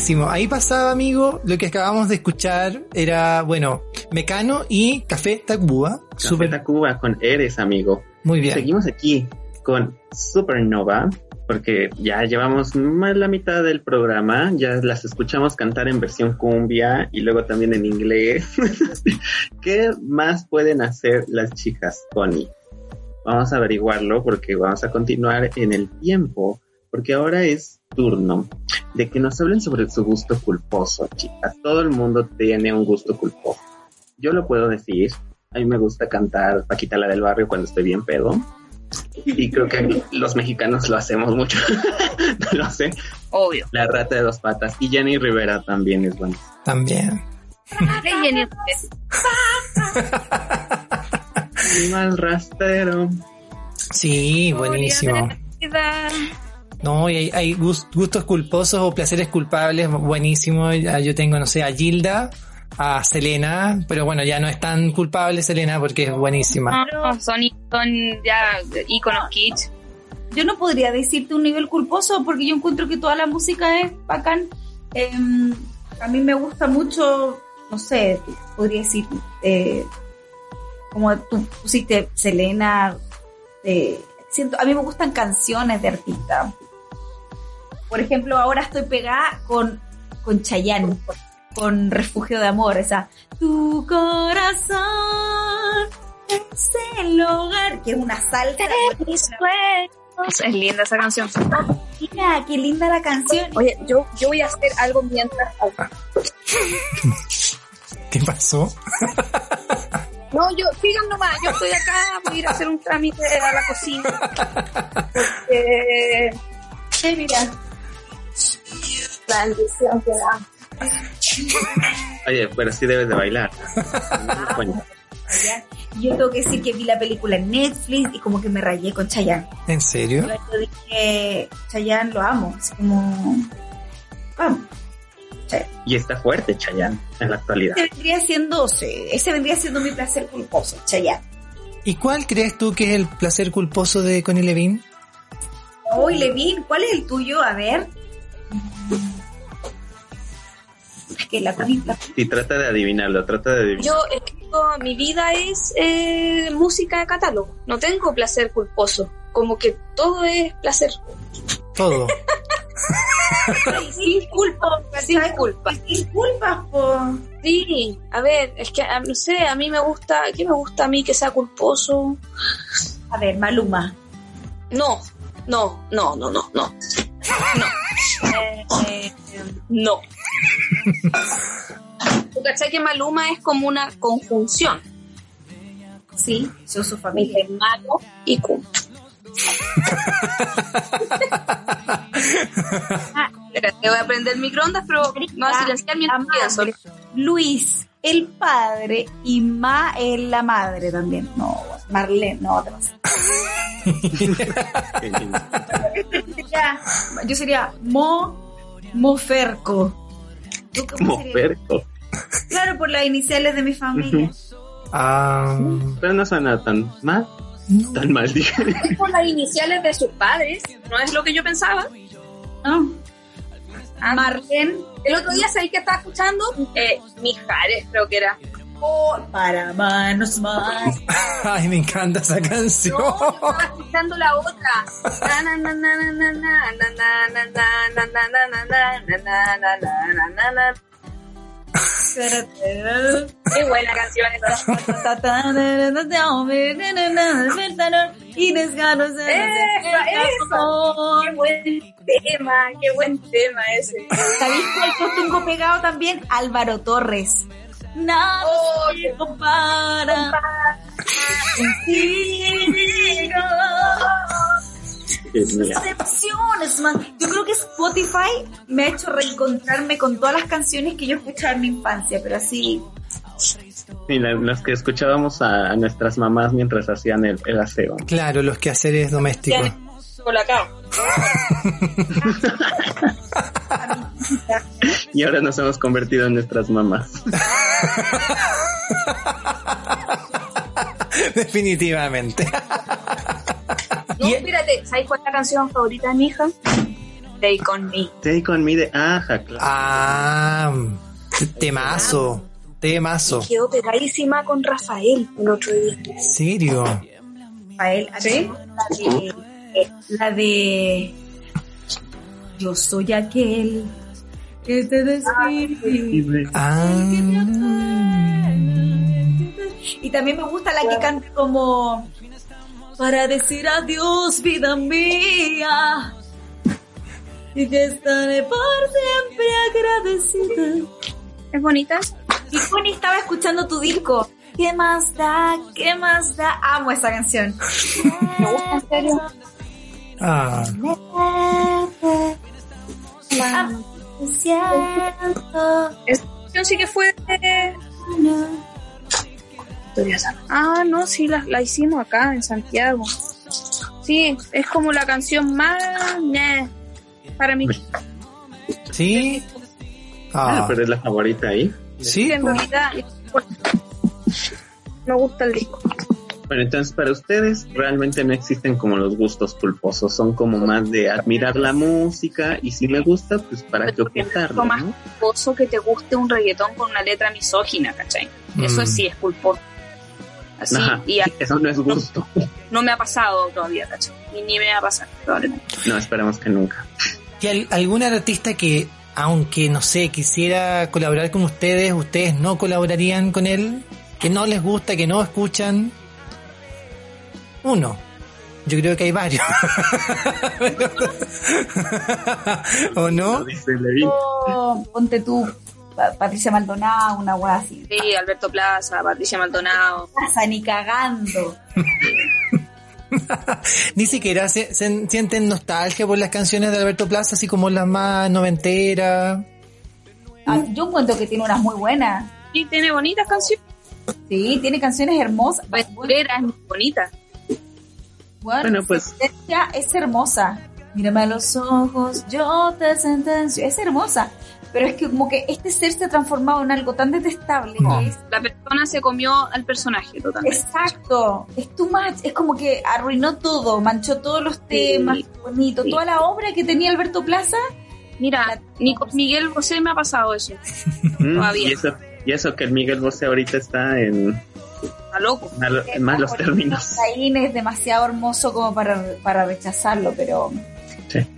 Buenísimo. Ahí pasaba, amigo, lo que acabamos de escuchar era, bueno, Mecano y Café Tacuba. Super Tacuba con Eres, amigo. Muy bien. Seguimos aquí con Supernova, porque ya llevamos más la mitad del programa, ya las escuchamos cantar en versión cumbia y luego también en inglés. <laughs> ¿Qué más pueden hacer las chicas, Connie? Vamos a averiguarlo porque vamos a continuar en el tiempo, porque ahora es turno de que nos hablen sobre su gusto culposo, chicas. Todo el mundo tiene un gusto culposo. Yo lo puedo decir, a mí me gusta cantar Paquita la del barrio cuando estoy bien pedo. Y creo que los mexicanos lo hacemos mucho. <laughs> no lo sé. Obvio. La rata de dos patas. Y Jenny Rivera también es buena. También. Más <laughs> rastero. Sí, buenísimo. No, y hay, hay gus- gustos culposos o placeres culpables, buenísimo. Ya Yo tengo, no sé, a Gilda, a Selena, pero bueno, ya no es tan culpable Selena porque es buenísima. No, son, son ya íconos kitsch. Yo no podría decirte un nivel culposo porque yo encuentro que toda la música es bacán. Em, a mí me gusta mucho, no sé, podría decir, eh, como tú pusiste Selena, eh, siento, a mí me gustan canciones de artistas. Por ejemplo, ahora estoy pegada con, con Chayanne, con Refugio de Amor, esa Tu corazón es el hogar, que es una salsa. Mis sueños. Es linda esa canción. Mira, qué linda la canción. Oye, yo, yo voy a hacer algo mientras. <laughs> ¿Qué pasó? <laughs> No, yo, sigan nomás, yo estoy acá, voy a ir a hacer un trámite a la cocina. <laughs> Porque, Sí, mira. La bendición que da. Oye, pero sí debes de bailar. Yo tengo que decir que vi la película en Netflix y como que me rayé con Chayanne. ¿En serio? Yo, yo dije, Chayanne lo amo, así como... Vamos. Chayanne. y está fuerte Chayanne en la actualidad. Ese vendría siendo, sí, ese vendría siendo mi placer culposo, Chayanne. ¿Y cuál crees tú que es el placer culposo de Connie Levine? Hoy, Levin, ¿cuál es el tuyo? A ver. Es que la la- Y trata de adivinarlo, trata de adivinarlo. Yo escribo, mi vida es eh, música de catálogo. No tengo placer culposo. Como que todo es placer. Todo. <laughs> Sin culpa, sin culpa. Sin culpas, po. Sí, a ver, es que no sé, a mí me gusta, ¿qué me gusta a mí que sea culposo? A ver, Maluma. No, no, no, no, no, no. Eh, eh, No. ¿Tú cachai que Maluma es como una conjunción sí, son su familia. malo y cum? <laughs> Espera, te voy a prender el microondas, pero me voy a silenciar mientras pienso. Luis, el padre, y Ma es la madre también. No, Marlene, no, te pasa. <laughs> Yo sería Mo, Moferco. ¿Tú cómo serías? Moferco. Claro, por las iniciales de mi familia. Ah, Pero no suena tan mal. Tan mal, dije. Por las iniciales de sus padres, no es lo que yo pensaba. ¿no? Marlene El otro día, ¿sabéis que estaba escuchando? Eh, Mijares, creo que era. o para manos más. ay, me encanta esa canción. No, estaba escuchando la otra. Qué buena canción esa. Y esa. Qué buen tema, qué buen tema ese. ¿Sabéis cuál tengo pegado también? Álvaro Torres. Nada Oh, se compara contigo. Mío. Decepciones, man. Yo creo que Spotify me ha hecho reencontrarme con todas las canciones que yo escuchaba en mi infancia, pero así. Sí, la- las que escuchábamos a, a nuestras mamás mientras hacían el, el aseo. Claro, los quehaceres domésticos. Colacao. <laughs> Y ahora nos hemos convertido en nuestras mamás. <laughs> Definitivamente. No, Y- espérate, ¿sabes cuál es la canción favorita de mi hija? Stay con me. Take on me de Aja, claro. Ah, temazo, temazo. Quedó pegadísima con Rafael el otro día. ¿Serio? Rafael, ¿Sí? mí la de, eh, la de Yo soy aquel que te describe. Ah, Y también me gusta la que canta como para decir adiós, vida mía. Y que estaré por siempre agradecida. ¿Es bonita? Y Connie estaba escuchando tu disco. ¿Qué más da? ¿Qué más da? Amo esa canción. ¿Me gusta en serio? ah, Ah. Esta canción sí que fue de... Ah, no, sí, la, la hicimos acá en Santiago. Sí, es como la canción más... para mí. ¿sí? Ah, Ah, pero es la favorita ahí. ¿sí? En realidad, me gusta el disco. Bueno, entonces para ustedes realmente no existen como los gustos culposos, son como más de admirar la música y si me gusta, pues para qué Porque ocultarlo, es más ¿no? culposo que te guste un reggaetón con una letra misógina, ¿cachai? Eso Mm. sí es culposo. Así, Ajá, y a- eso no es gusto. no me ha pasado todavía, ¿cachai? Y ni me va a pasar, probablemente. No, esperamos que nunca. ¿Y al- algún artista que, aunque no sé, quisiera colaborar con ustedes, ustedes no colaborarían con él? ¿Que no les gusta, que no escuchan? Uno. Yo creo que hay varios. <laughs> ¿O no? Dice Levin. Oh, ponte tú, Patricia Maldonado, una wea así. Sí, Alberto Plaza, Patricia Maldonado. Pasa ni cagando. <laughs> Ni siquiera se, se- sienten nostalgia por las canciones de Alberto Plaza, así como las más noventeras. Ah, yo encuentro que tiene unas muy buenas. Y tiene bonitas canciones. Sí, tiene canciones hermosas. Aventurera es muy bonita. Bueno, Bueno, pues- es hermosa. Mírame a los ojos, yo te sentencio. Es hermosa. Pero es que como que este ser se ha transformado en algo tan detestable No. que es La persona se comió al personaje totalmente. Exacto, es too much, es como que arruinó todo, manchó todos los temas, bonito, Sí. toda la obra que tenía Alberto Plaza. Mira, Nico, Miguel Bosé me ha pasado eso. <laughs> Mm, Todavía. Y eso, y eso que el Miguel Bosé ahorita está en, Está loco. malo- en malos términos. Caín es demasiado hermoso como para, para rechazarlo, pero,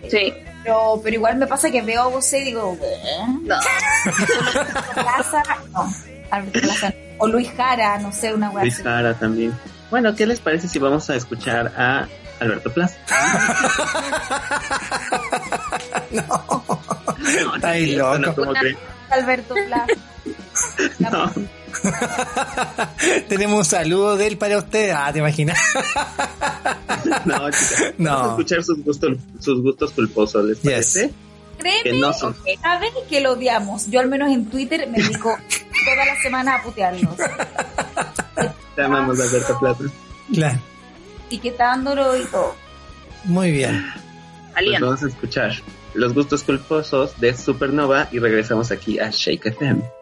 Sí. Pero pero igual me pasa que veo a vos y digo, ¿eh? No. Alberto Plaza, no, Alberto Plaza, no. o Luis Jara, no sé, una wea Luis así. Jara también. Bueno, ¿qué les parece si vamos a escuchar a Alberto Plaza? Está ahí Bueno, loco. como que- Alberto Plaza. <laughs> no. <laughs> Tenemos un saludo de él para usted. Ah, ¿te imaginas? <laughs> No, chicas. No. Vamos a escuchar sus gustos, sus gustos culposos, ¿les Yes. parece? Créeme, Que no son. saben que lo odiamos. Yo al menos en Twitter me dedico toda la semana a putearlos. Te amamos, Alberto Plaza. Claro. etiquetándolo y todo. Muy bien. Pues vamos a escuchar los gustos culposos de Supernova y regresamos aquí a Shake FM.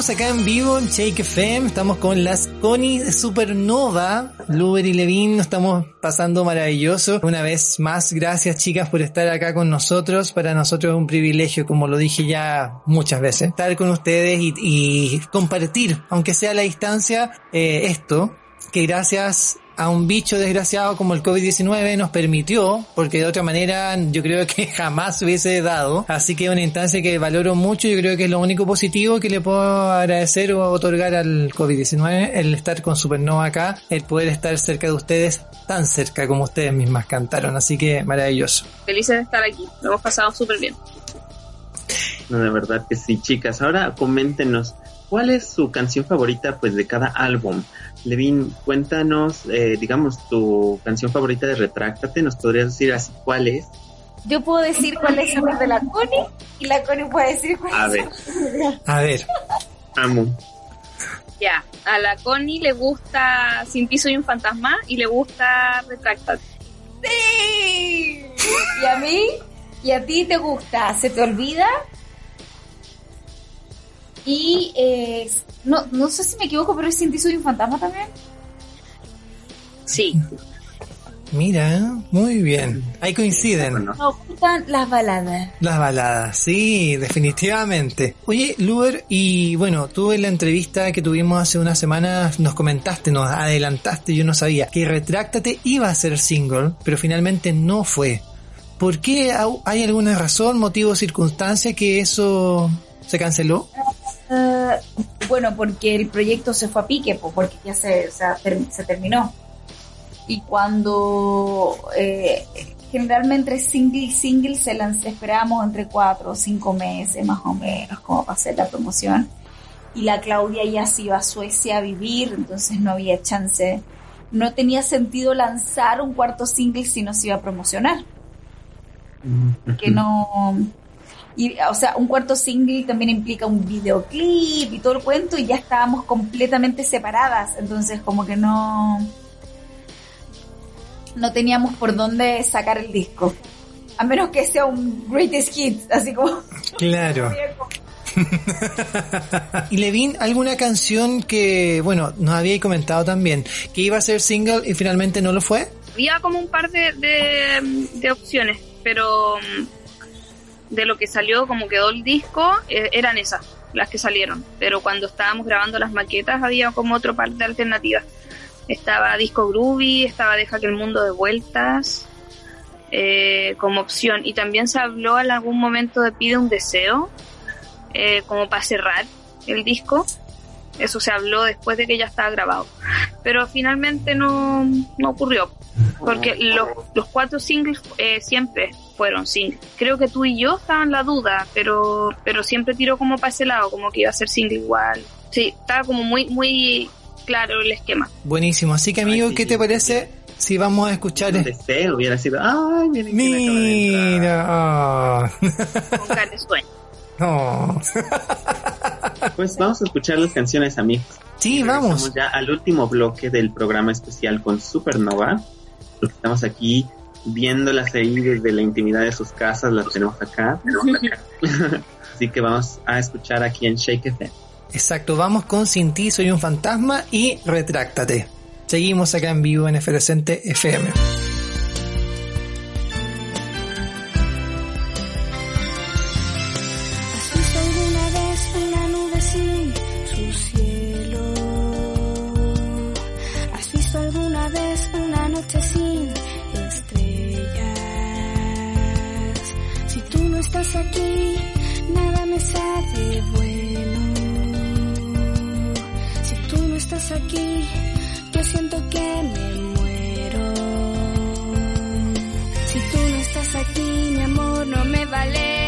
Seguimos acá en vivo en Shake FM, estamos con las Connie Supernova, Luber y Levin, nos estamos pasando maravilloso. Una vez más, gracias chicas por estar acá con nosotros. Para nosotros es un privilegio, como lo dije ya muchas veces, estar con ustedes y, compartir, aunque sea a la distancia, eh, esto, que gracias a un bicho desgraciado como el COVID-19 nos permitió, porque de otra manera yo creo que <laughs> jamás hubiese dado. Así que es una instancia que valoro mucho, yo creo que es lo único positivo que le puedo agradecer o otorgar al COVID-19, el estar con Supernova acá, el poder estar cerca de ustedes, tan cerca como ustedes mismas cantaron. Así que maravilloso. Felices de estar aquí. Lo hemos pasado súper bien. No, de verdad que sí, chicas. Ahora coméntenos, ¿cuál es su canción favorita pues de cada álbum? Levin, cuéntanos, eh, digamos, tu canción favorita de Retráctate, ¿nos podrías decir así cuál es? Yo puedo decir cuál es la de la Connie y la Connie puede decir cuál A es ver. la A ver, Amo. Ya, a la Connie le gusta Sin ti soy un fantasma y le gusta Retráctate. ¡Sí! Y a mí, y a ti te gusta, se te olvida. Y eh, no, no sé si me equivoco, pero es Sin ti soy un fantasma también. Sí. mira, muy bien. Ahí coinciden. Nos gustan las baladas. Las baladas, sí, definitivamente. Oye, Luber, y bueno, tú en la entrevista que tuvimos hace unas semanas nos comentaste, nos adelantaste, yo no sabía, que Retráctate iba a ser single, pero finalmente no fue. ¿Por qué? ¿Au- ¿Hay alguna razón, motivo, circunstancia que eso se canceló? Bueno, porque el proyecto se fue a pique, po, porque ya se, o sea, se terminó. Y cuando eh, generalmente single y single se lanza, esperábamos entre cuatro o cinco meses más o menos como para hacer la promoción. Y la Claudia ya se iba a Suecia a vivir, entonces no había chance. No tenía sentido lanzar un cuarto single si no se iba a promocionar que no y o sea un cuarto single también implica un videoclip y todo el cuento y ya estábamos completamente separadas entonces como que no no teníamos por dónde sacar el disco a menos que sea un greatest hit así como <laughs> Claro. y Levin, ¿alguna canción que, bueno, nos había comentado también, que iba a ser single y finalmente no lo fue? Había como un par de, de, de opciones, pero de lo que salió, como quedó el disco, eh, eran esas, las que salieron. Pero cuando estábamos grabando las maquetas había como otro par de alternativas. Estaba Disco Groovy, estaba Deja que el mundo de vueltas eh, como opción. Y también se habló en algún momento de Pide un deseo, eh, como para cerrar el disco. Eso se habló después de que ya estaba grabado. Pero finalmente no, no ocurrió. Porque los, los cuatro singles eh, siempre fueron singles. Creo que tú y yo estaban en la duda, pero, pero siempre tiró como para ese lado, como que iba a ser single igual. Sí, estaba como muy, muy claro el esquema. Buenísimo. Así que, amigo, ¿qué te parece si vamos a escuchar? Un deseo hubiera sido, ay, miren entrar". Mira. ah. Con cara de sueño. <laughs> No. <laughs> Pues vamos a escuchar las canciones, amigos. Sí, vamos. ya al último bloque del programa especial con Supernova. Porque estamos aquí viéndolas ahí desde la intimidad de sus casas, las tenemos acá. tenemos acá. <laughs> Así que vamos a escuchar aquí en Shake FM. Exacto, vamos con Sin ti soy un fantasma y Retráctate. Seguimos acá en vivo en Efervescente FM. Estás aquí, yo siento que me muero. Si tú no estás aquí, mi amor, no me vale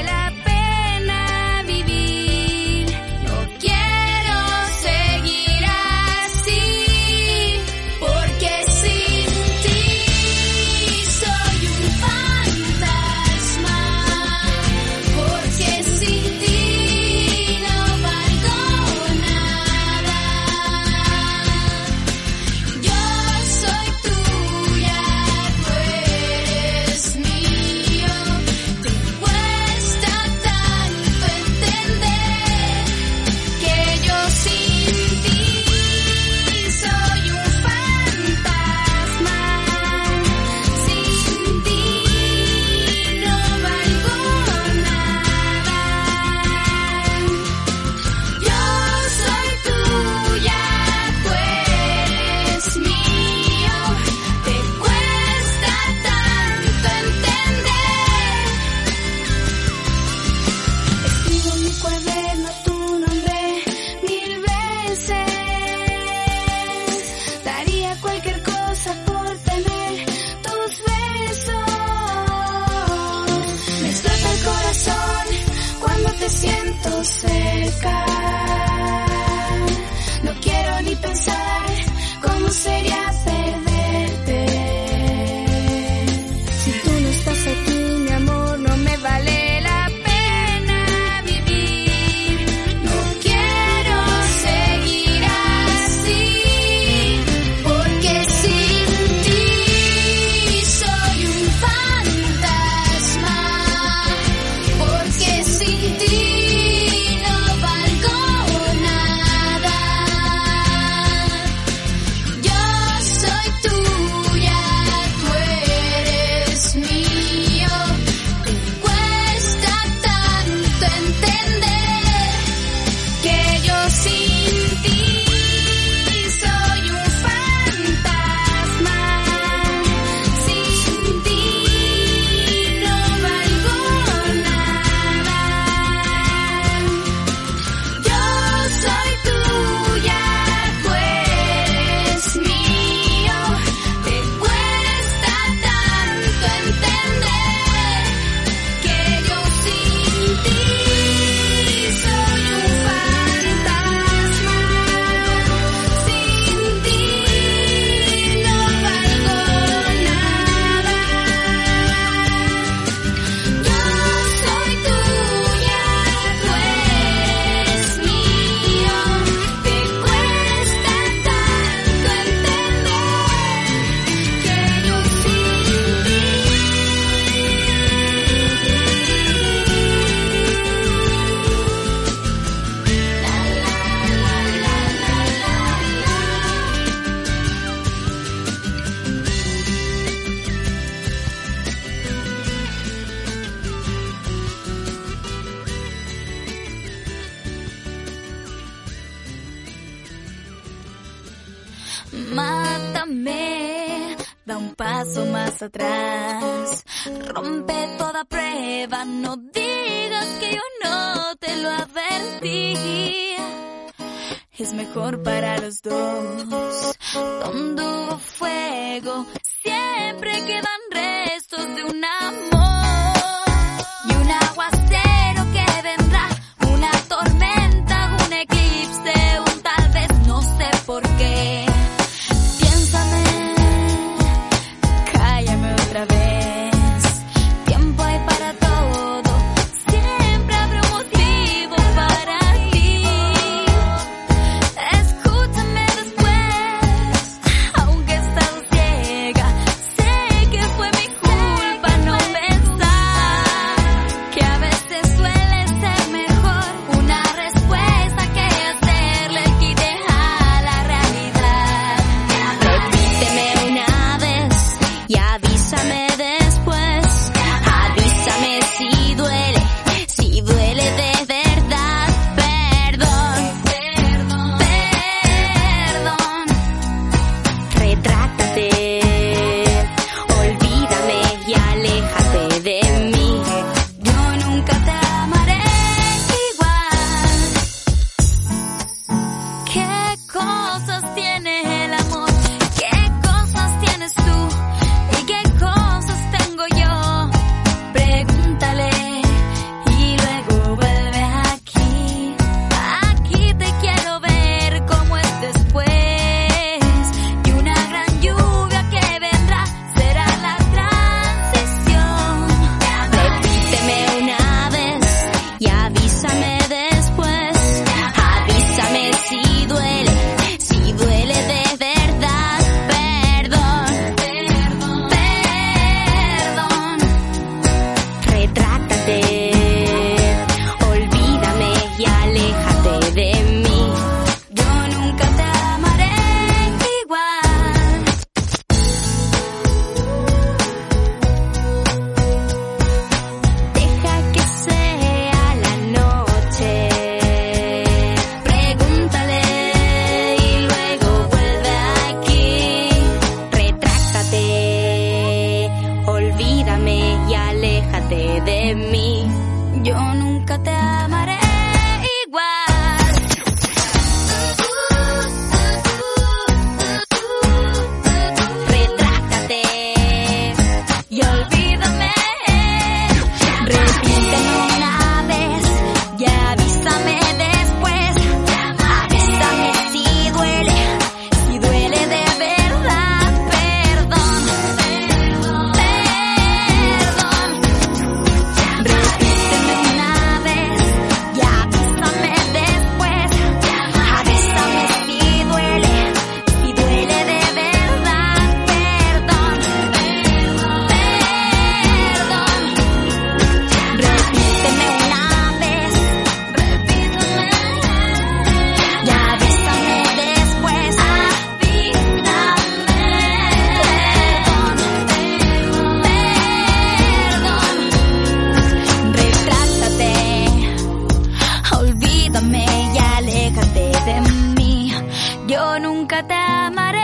nunca te amaré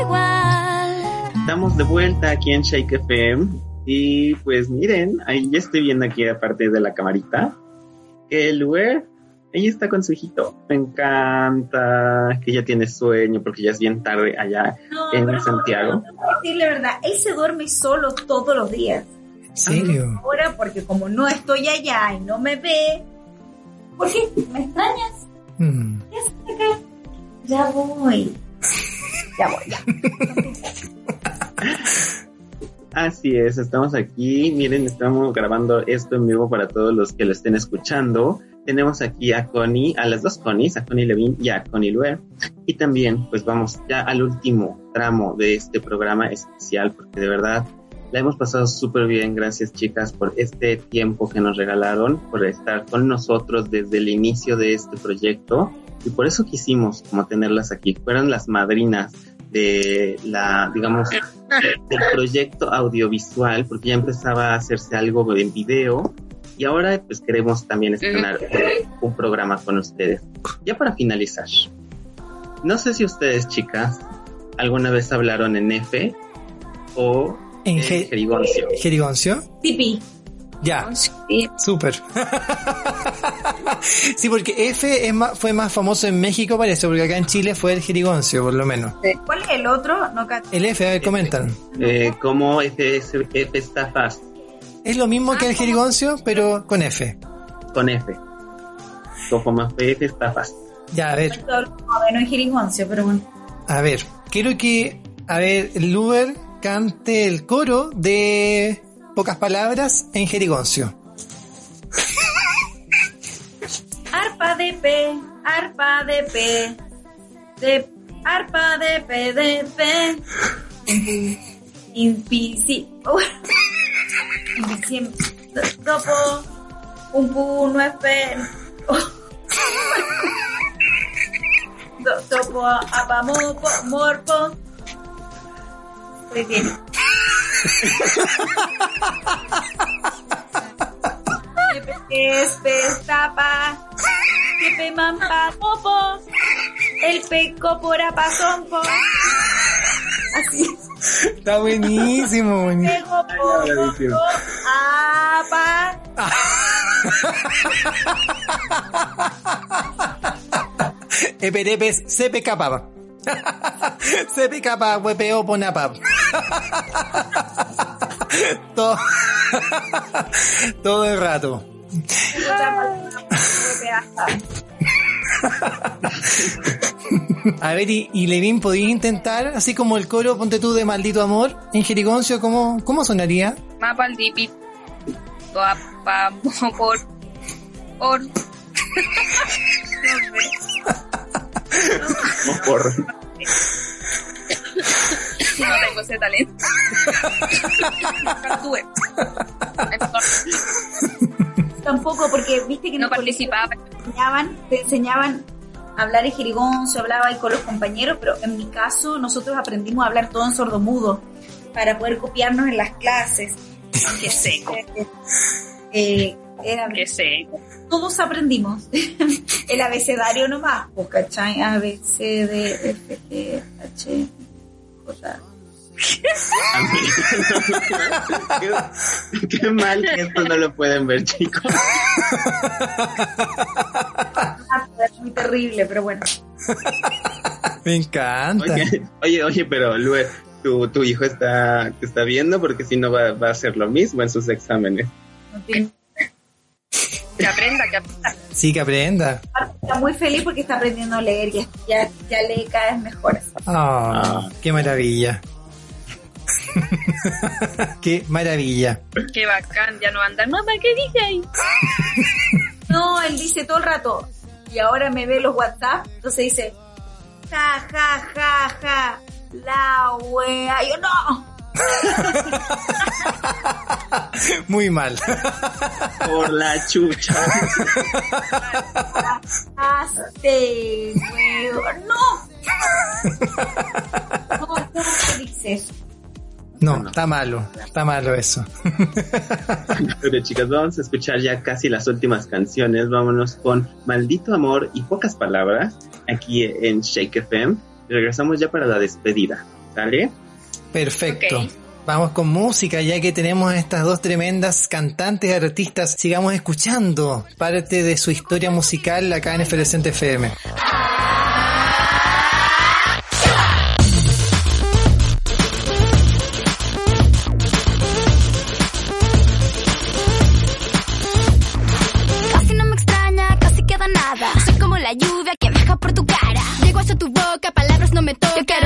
igual. Estamos de vuelta aquí en Shake FM y pues miren, ahí ya estoy viendo aquí aparte de la camarita que el lugar ella está con su hijito. Me encanta que ya tiene sueño porque ya es bien tarde allá no, en pero Santiago. No, no, verdad, él se duerme solo todos los días. Serio? Ahora, porque como no estoy allá y no me ve, ¿por qué? ¿Me extrañas? Mm. Ya voy. <laughs> Ya voy, ya. Así es, estamos aquí. Miren, estamos grabando esto en vivo para todos los que lo estén escuchando. Tenemos aquí a Connie, a las dos Connies, a Connie Levin y a Connie Luer. Y también, pues vamos ya al último tramo de este programa especial, porque de verdad la hemos pasado súper bien. Gracias, chicas, por este tiempo que nos regalaron, por estar con nosotros desde el inicio de este proyecto. Y por eso quisimos como tenerlas aquí. Fueron las madrinas de la, digamos, del proyecto audiovisual, porque ya empezaba a hacerse algo en video. Y ahora pues queremos también estrenar un programa con ustedes. Ya para finalizar, no sé si ustedes chicas alguna vez hablaron en F o En en Ge- jerigoncio. Jerigoncio. Tipi. Ya, Sí. súper. <laughs> sí, porque F es más- fue más famoso en México, parece, porque acá en Chile fue el jerigoncio, por lo menos. ¿Cuál es el otro? No. El F, a ver, comentan. Eh, como F, F está fast Es lo mismo que el jerigoncio, pero con F. con F. Como F está fast. Ya, a ver, A ver, no es jerigoncio, pero bueno. a ver. Quiero que, a ver, Luber cante el coro de pocas palabras en jerigoncio. Arpa de P, arpa de P, de arpa de P, de P. <laughs> Impisi. <laughs> Oh. Impisi. Dopo. Un pu no es P. Topo apamopo morpo. Muy bien. Es pestapa. Que pe mampa popo. El peco por apasompo. Así. Está buenísimo, buenísimo. Popo. Apa. Eperepes, CPK, papa. CPK, huepeo, ponapa. Todo, todo el rato. A ver, y, y Levin, ¿podías intentar, así como el coro, ponte tú de maldito amor, en Jerigoncio, ¿cómo, cómo sonaría? Mapa al dipi. Guapa, por. Por. <laughs> no sé. Como por- No tengo ese talento. Actúe. Tampoco, porque viste que No el participaba. te enseñaban, te enseñaban a hablar en jerigoncio, hablaba ahí con los compañeros, pero en mi caso nosotros aprendimos a hablar todo en sordomudo para poder copiarnos en las clases. Qué <laughs> seco. Eh, era- Qué seco. todos aprendimos <laughs> el abecedario nomás, pues, ¿cachai? A, B, C, D, F, G, H, J. qué, <laughs> qué mal que esto no lo pueden ver, chicos. <laughs> Ah, Es muy terrible, pero bueno. Me encanta. Oye, oye, oye, pero Luis, tu, tu hijo está, te está viendo porque si no va, va a hacer lo mismo en sus exámenes. no tiene- Que aprenda, que aprenda. Sí, que aprenda. Está muy feliz porque está aprendiendo a leer y ya, ya lee cada vez mejor. Ah, qué maravilla. <laughs> qué maravilla. Qué bacán, ya no anda. Mamá, ¿qué dice ahí? <laughs> No, él dice todo el rato. Y ahora me ve los WhatsApp, entonces dice, ja, ja, ja, ja, la wea. Y yo, no. <laughs> Muy mal. Por la chucha. Hazte. No. No, ¿cómo te dices? No, está malo. Está malo eso. <laughs> Pero chicas, vamos a escuchar ya casi las últimas canciones. Vámonos con Maldito Amor y Pocas Palabras aquí en Shake FM. Regresamos ya para la despedida. ¿Sale? Perfecto. Okay. Vamos con música, ya que tenemos a estas dos tremendas cantantes y artistas. Sigamos escuchando parte de su historia musical acá en Efervescente FM. Casi no me extraña, casi queda nada. Soy como la lluvia que viaja por tu cara. Llego hasta tu boca, palabras no me tocan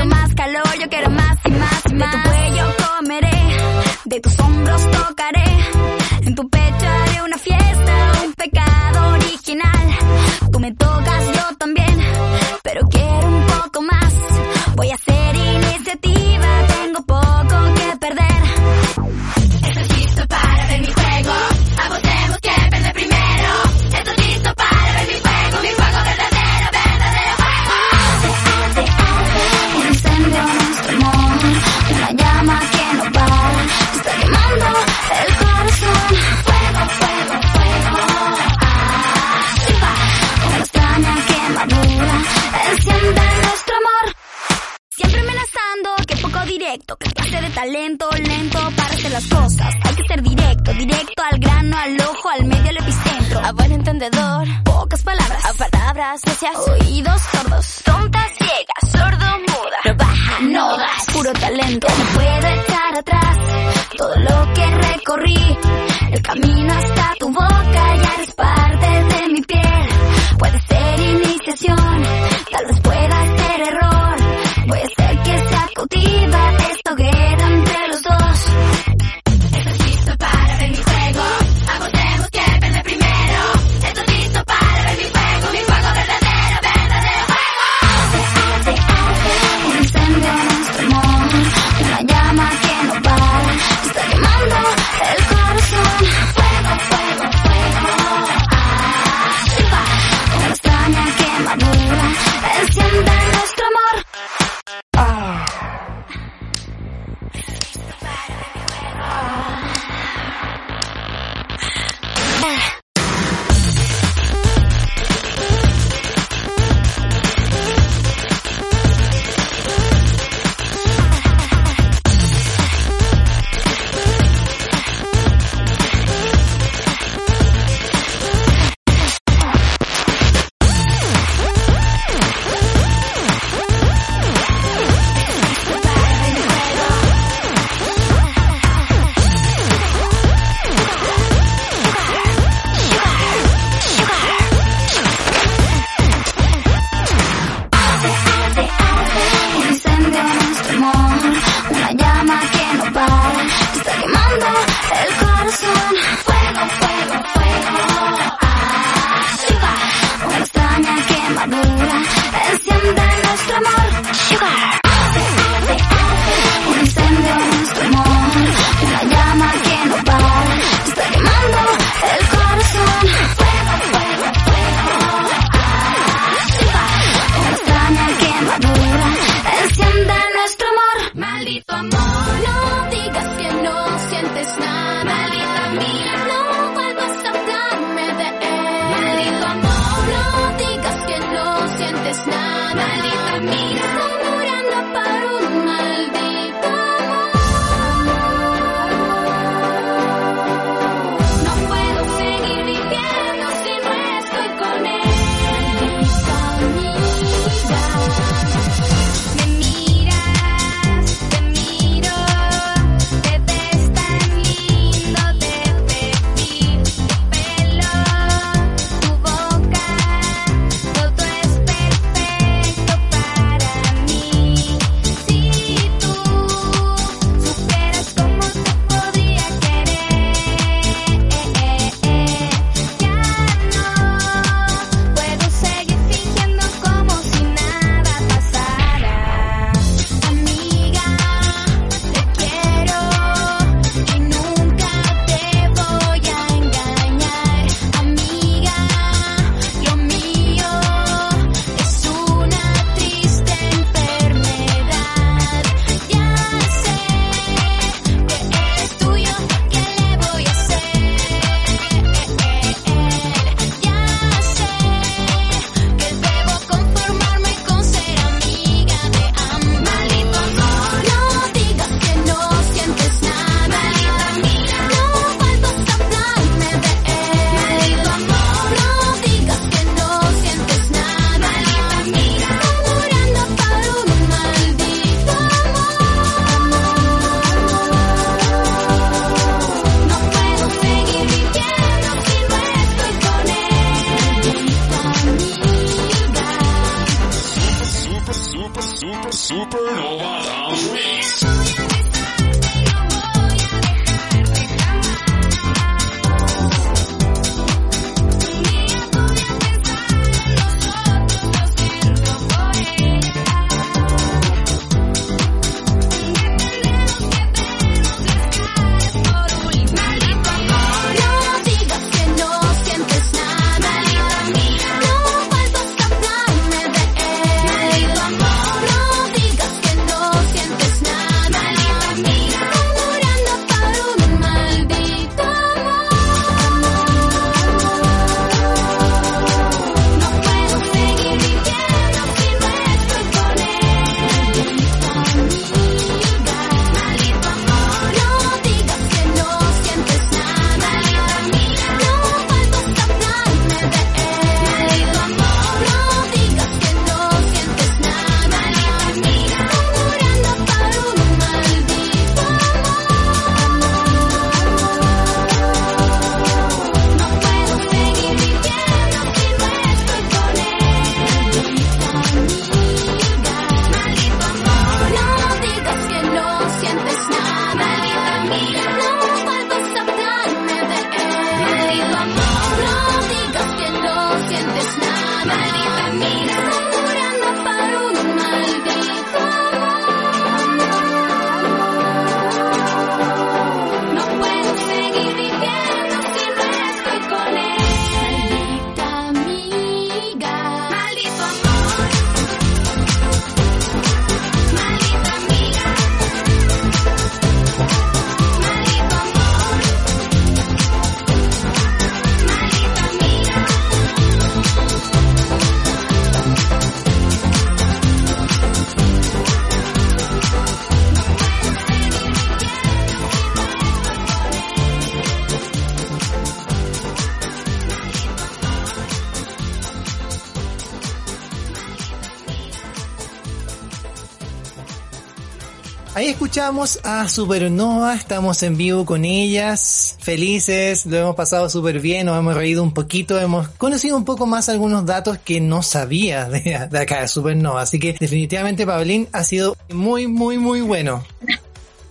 escuchamos a Supernova, estamos en vivo con ellas, felices, lo hemos pasado súper bien, nos hemos reído un poquito, hemos conocido un poco más algunos datos que no sabía de, de acá de Supernova, así que definitivamente Pablín ha sido muy, muy, muy bueno.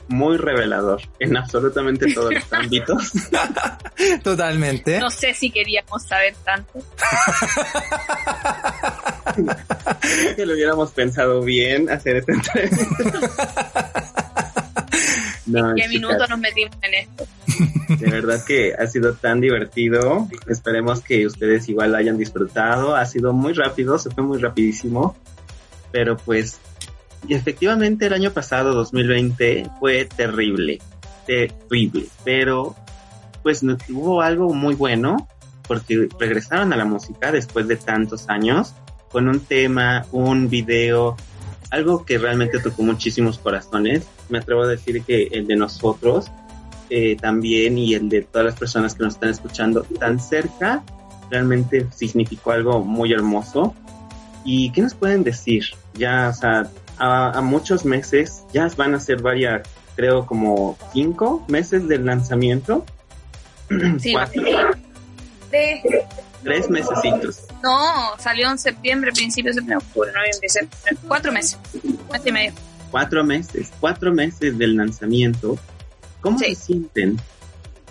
Muy revelador en absolutamente todos los <laughs> ámbitos. <laughs> Totalmente. No sé si queríamos saber tanto. <laughs> Creo que lo hubiéramos pensado bien hacer esta entrevista. No, ¿Qué chicas, minuto nos metimos en esto? De verdad que ha sido tan divertido. Esperemos que ustedes igual hayan disfrutado. Ha sido muy rápido, se fue muy rapidísimo. Pero pues, y efectivamente el año pasado, 2020, fue terrible. Terrible. Pero pues no- hubo algo muy bueno porque regresaron a la música después de tantos años con un tema, un video, algo que realmente tocó muchísimos corazones. Me atrevo a decir que el de nosotros eh, también y el de todas las personas que nos están escuchando tan cerca realmente significó algo muy hermoso. ¿Y qué nos pueden decir? Ya, o sea, a, a muchos meses, ya van a ser varias, creo como cinco meses del lanzamiento. <clears throat> Sí, Cuatro, De, tres mesecitos. No, salió en septiembre, principio de septiembre, octubre, noviembre. Cuatro meses. Mes y medio. Cuatro meses, cuatro meses del lanzamiento. ¿Cómo Sí. se sienten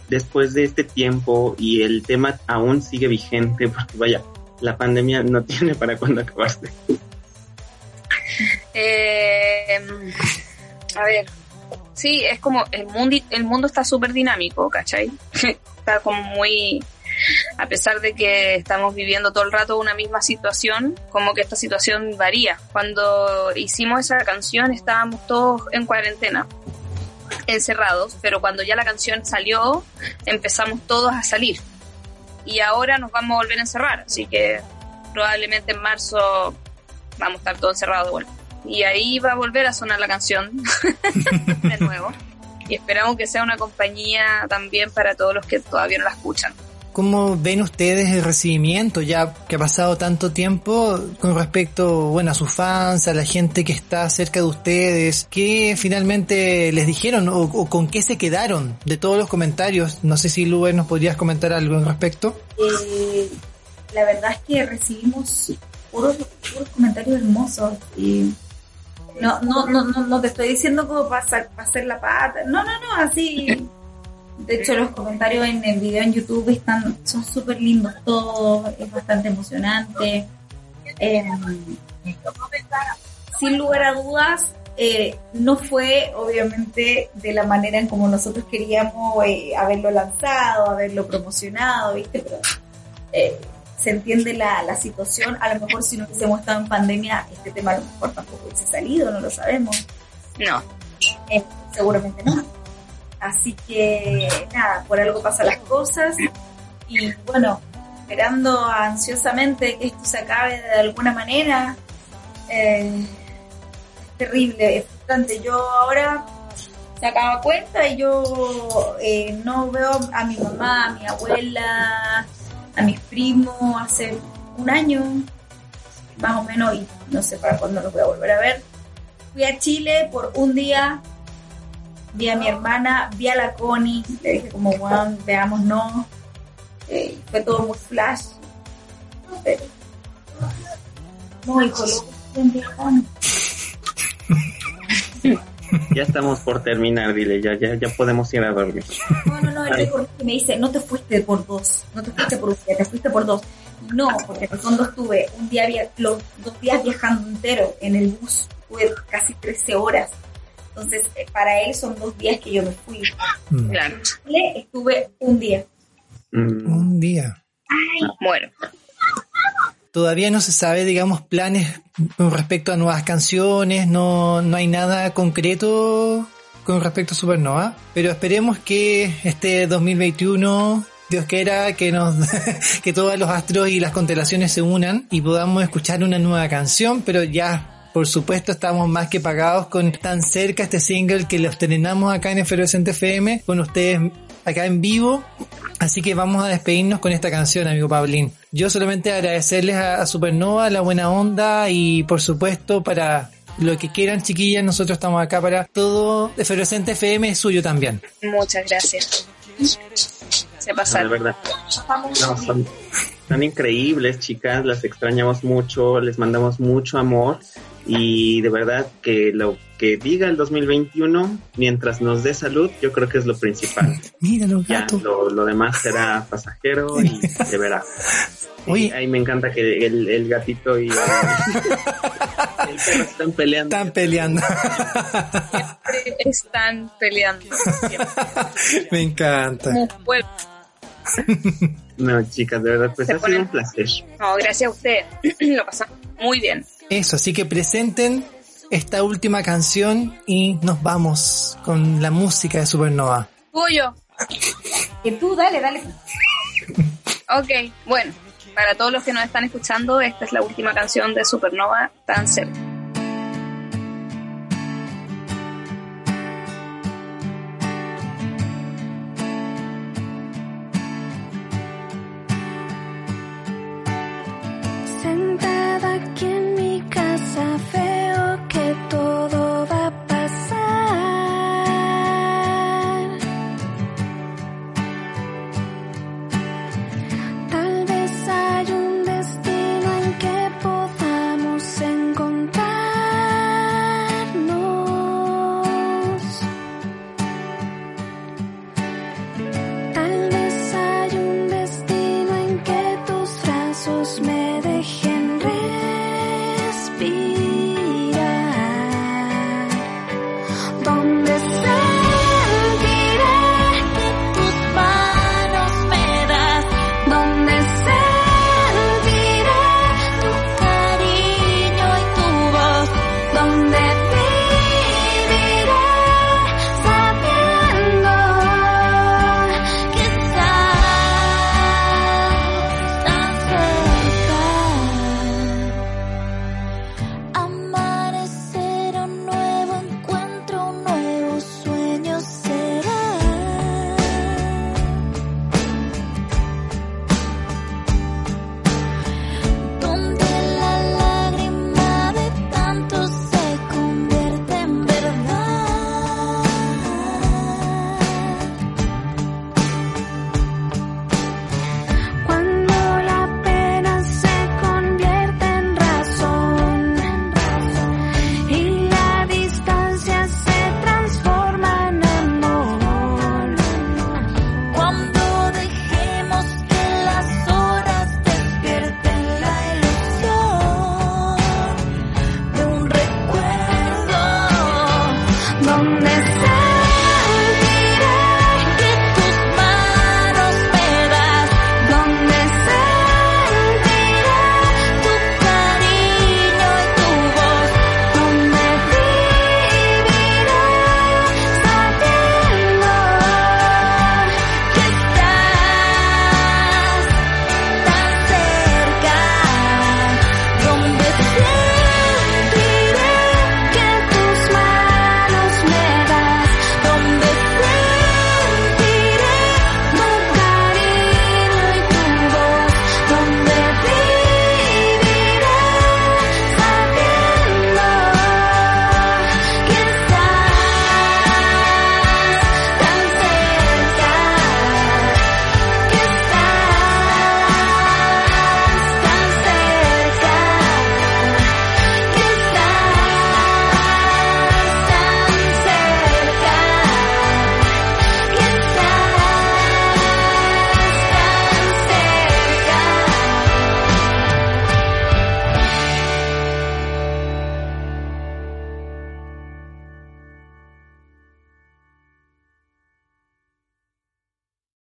después de este tiempo y el tema aún sigue vigente? <laughs> Porque vaya, la pandemia no tiene para cuándo acabarse. Eh, a ver, sí, es como el mundo, el mundo está súper dinámico, ¿cachai? <laughs> está como muy, a pesar de que estamos viviendo todo el rato una misma situación, como que esta situación varía. Cuando hicimos esa canción estábamos todos en cuarentena, encerrados, pero cuando ya la canción salió, empezamos todos a salir. Y ahora nos vamos a volver a encerrar, así que probablemente en marzo vamos a estar todos encerrados. Y ahí va a volver a sonar la canción <laughs> de nuevo. Y esperamos que sea una compañía también para todos los que todavía no la escuchan. ¿Cómo ven ustedes el recibimiento ya que ha pasado tanto tiempo con respecto, bueno, a sus fans, a la gente que está cerca de ustedes? ¿Qué finalmente les dijeron o, o con qué se quedaron de todos los comentarios? No sé si Luber nos podrías comentar algo al respecto. eh, la verdad es que recibimos puros, puros comentarios hermosos y No, no, no, no, no te estoy diciendo como para, para hacer la pata. No, no, no, así. De hecho, los comentarios en el video en YouTube están, son súper lindos todos, es bastante emocionante. Eh, sin lugar a dudas, eh, no fue obviamente de la manera en como nosotros queríamos eh, haberlo lanzado, haberlo promocionado, ¿viste? Pero eh, se entiende la, la situación. A lo mejor si no hubiésemos estado en pandemia, este tema a lo mejor tampoco hubiese salido, no lo sabemos. No. Eh, seguramente no. Así que nada, por algo pasan las cosas y bueno, esperando ansiosamente que esto se acabe de alguna manera. Eh, es terrible, es frustrante. Yo ahora se acaba cuenta y yo eh, no veo a mi mamá, a mi abuela, a mis primos hace un año más o menos y no sé para cuándo los voy a volver a ver. Fui a Chile por un día, vi a mi hermana, vi a la Connie, le dije como, bueno, veamos, no. Eh, fue todo muy flash. Pero- no, hijo. <laughs> Ya estamos por terminar, dile, ya, ya, ya podemos ir a dormir. No, no, no, el récord que me dice, no te fuiste por dos, no te fuiste por un día, te fuiste por dos. No, porque en el fondo estuve un día, los dos días viajando entero en el bus, estuve casi 13 horas. Entonces, eh, para él son dos días que yo me fui. Mm. Claro. En Chile estuve un día. Mm, Un día. Bueno, Todavía no se sabe, digamos, planes con respecto a nuevas canciones, no, no hay nada concreto con respecto a Supernova, pero esperemos que este 2021, Dios quiera, que nos, <laughs> que todos los astros y las constelaciones se unan y podamos escuchar una nueva canción, pero ya, por supuesto, estamos más que pagados con tan cerca este single que lo estrenamos acá en Efervescente FM, con ustedes acá en vivo, Así que vamos a despedirnos con esta canción, amigo Paulín. Yo solamente agradecerles a, a Supernova la buena onda y por supuesto para lo que quieran chiquillas, nosotros estamos acá para todo. Efervescente FM es suyo también. muchas gracias. Se de pasaron. verdad. No, son, son increíbles, chicas, las extrañamos mucho, les mandamos mucho amor y de verdad que lo que diga el 2021, mientras nos dé salud, yo creo que es lo principal. Mira los Ya, lo, lo demás será pasajero y se verá. <laughs> Oye. Ahí me encanta que el, el gatito y el, el perro están peleando. Están peleando. Siempre están peleando. Siempre. <laughs> Me encanta. Como pueblo. <laughs> No, chicas, de verdad, pues Se ha sido un placer. No, gracias a usted. <clears throat> Lo pasamos muy bien. Eso, así que presenten esta última canción y nos vamos con la música de Supernova. Tuyo. <laughs> Que tú, dale, dale. Ok, bueno, para todos los que nos están escuchando, esta es la última canción de Supernova, tan cerca. Sentada aquí en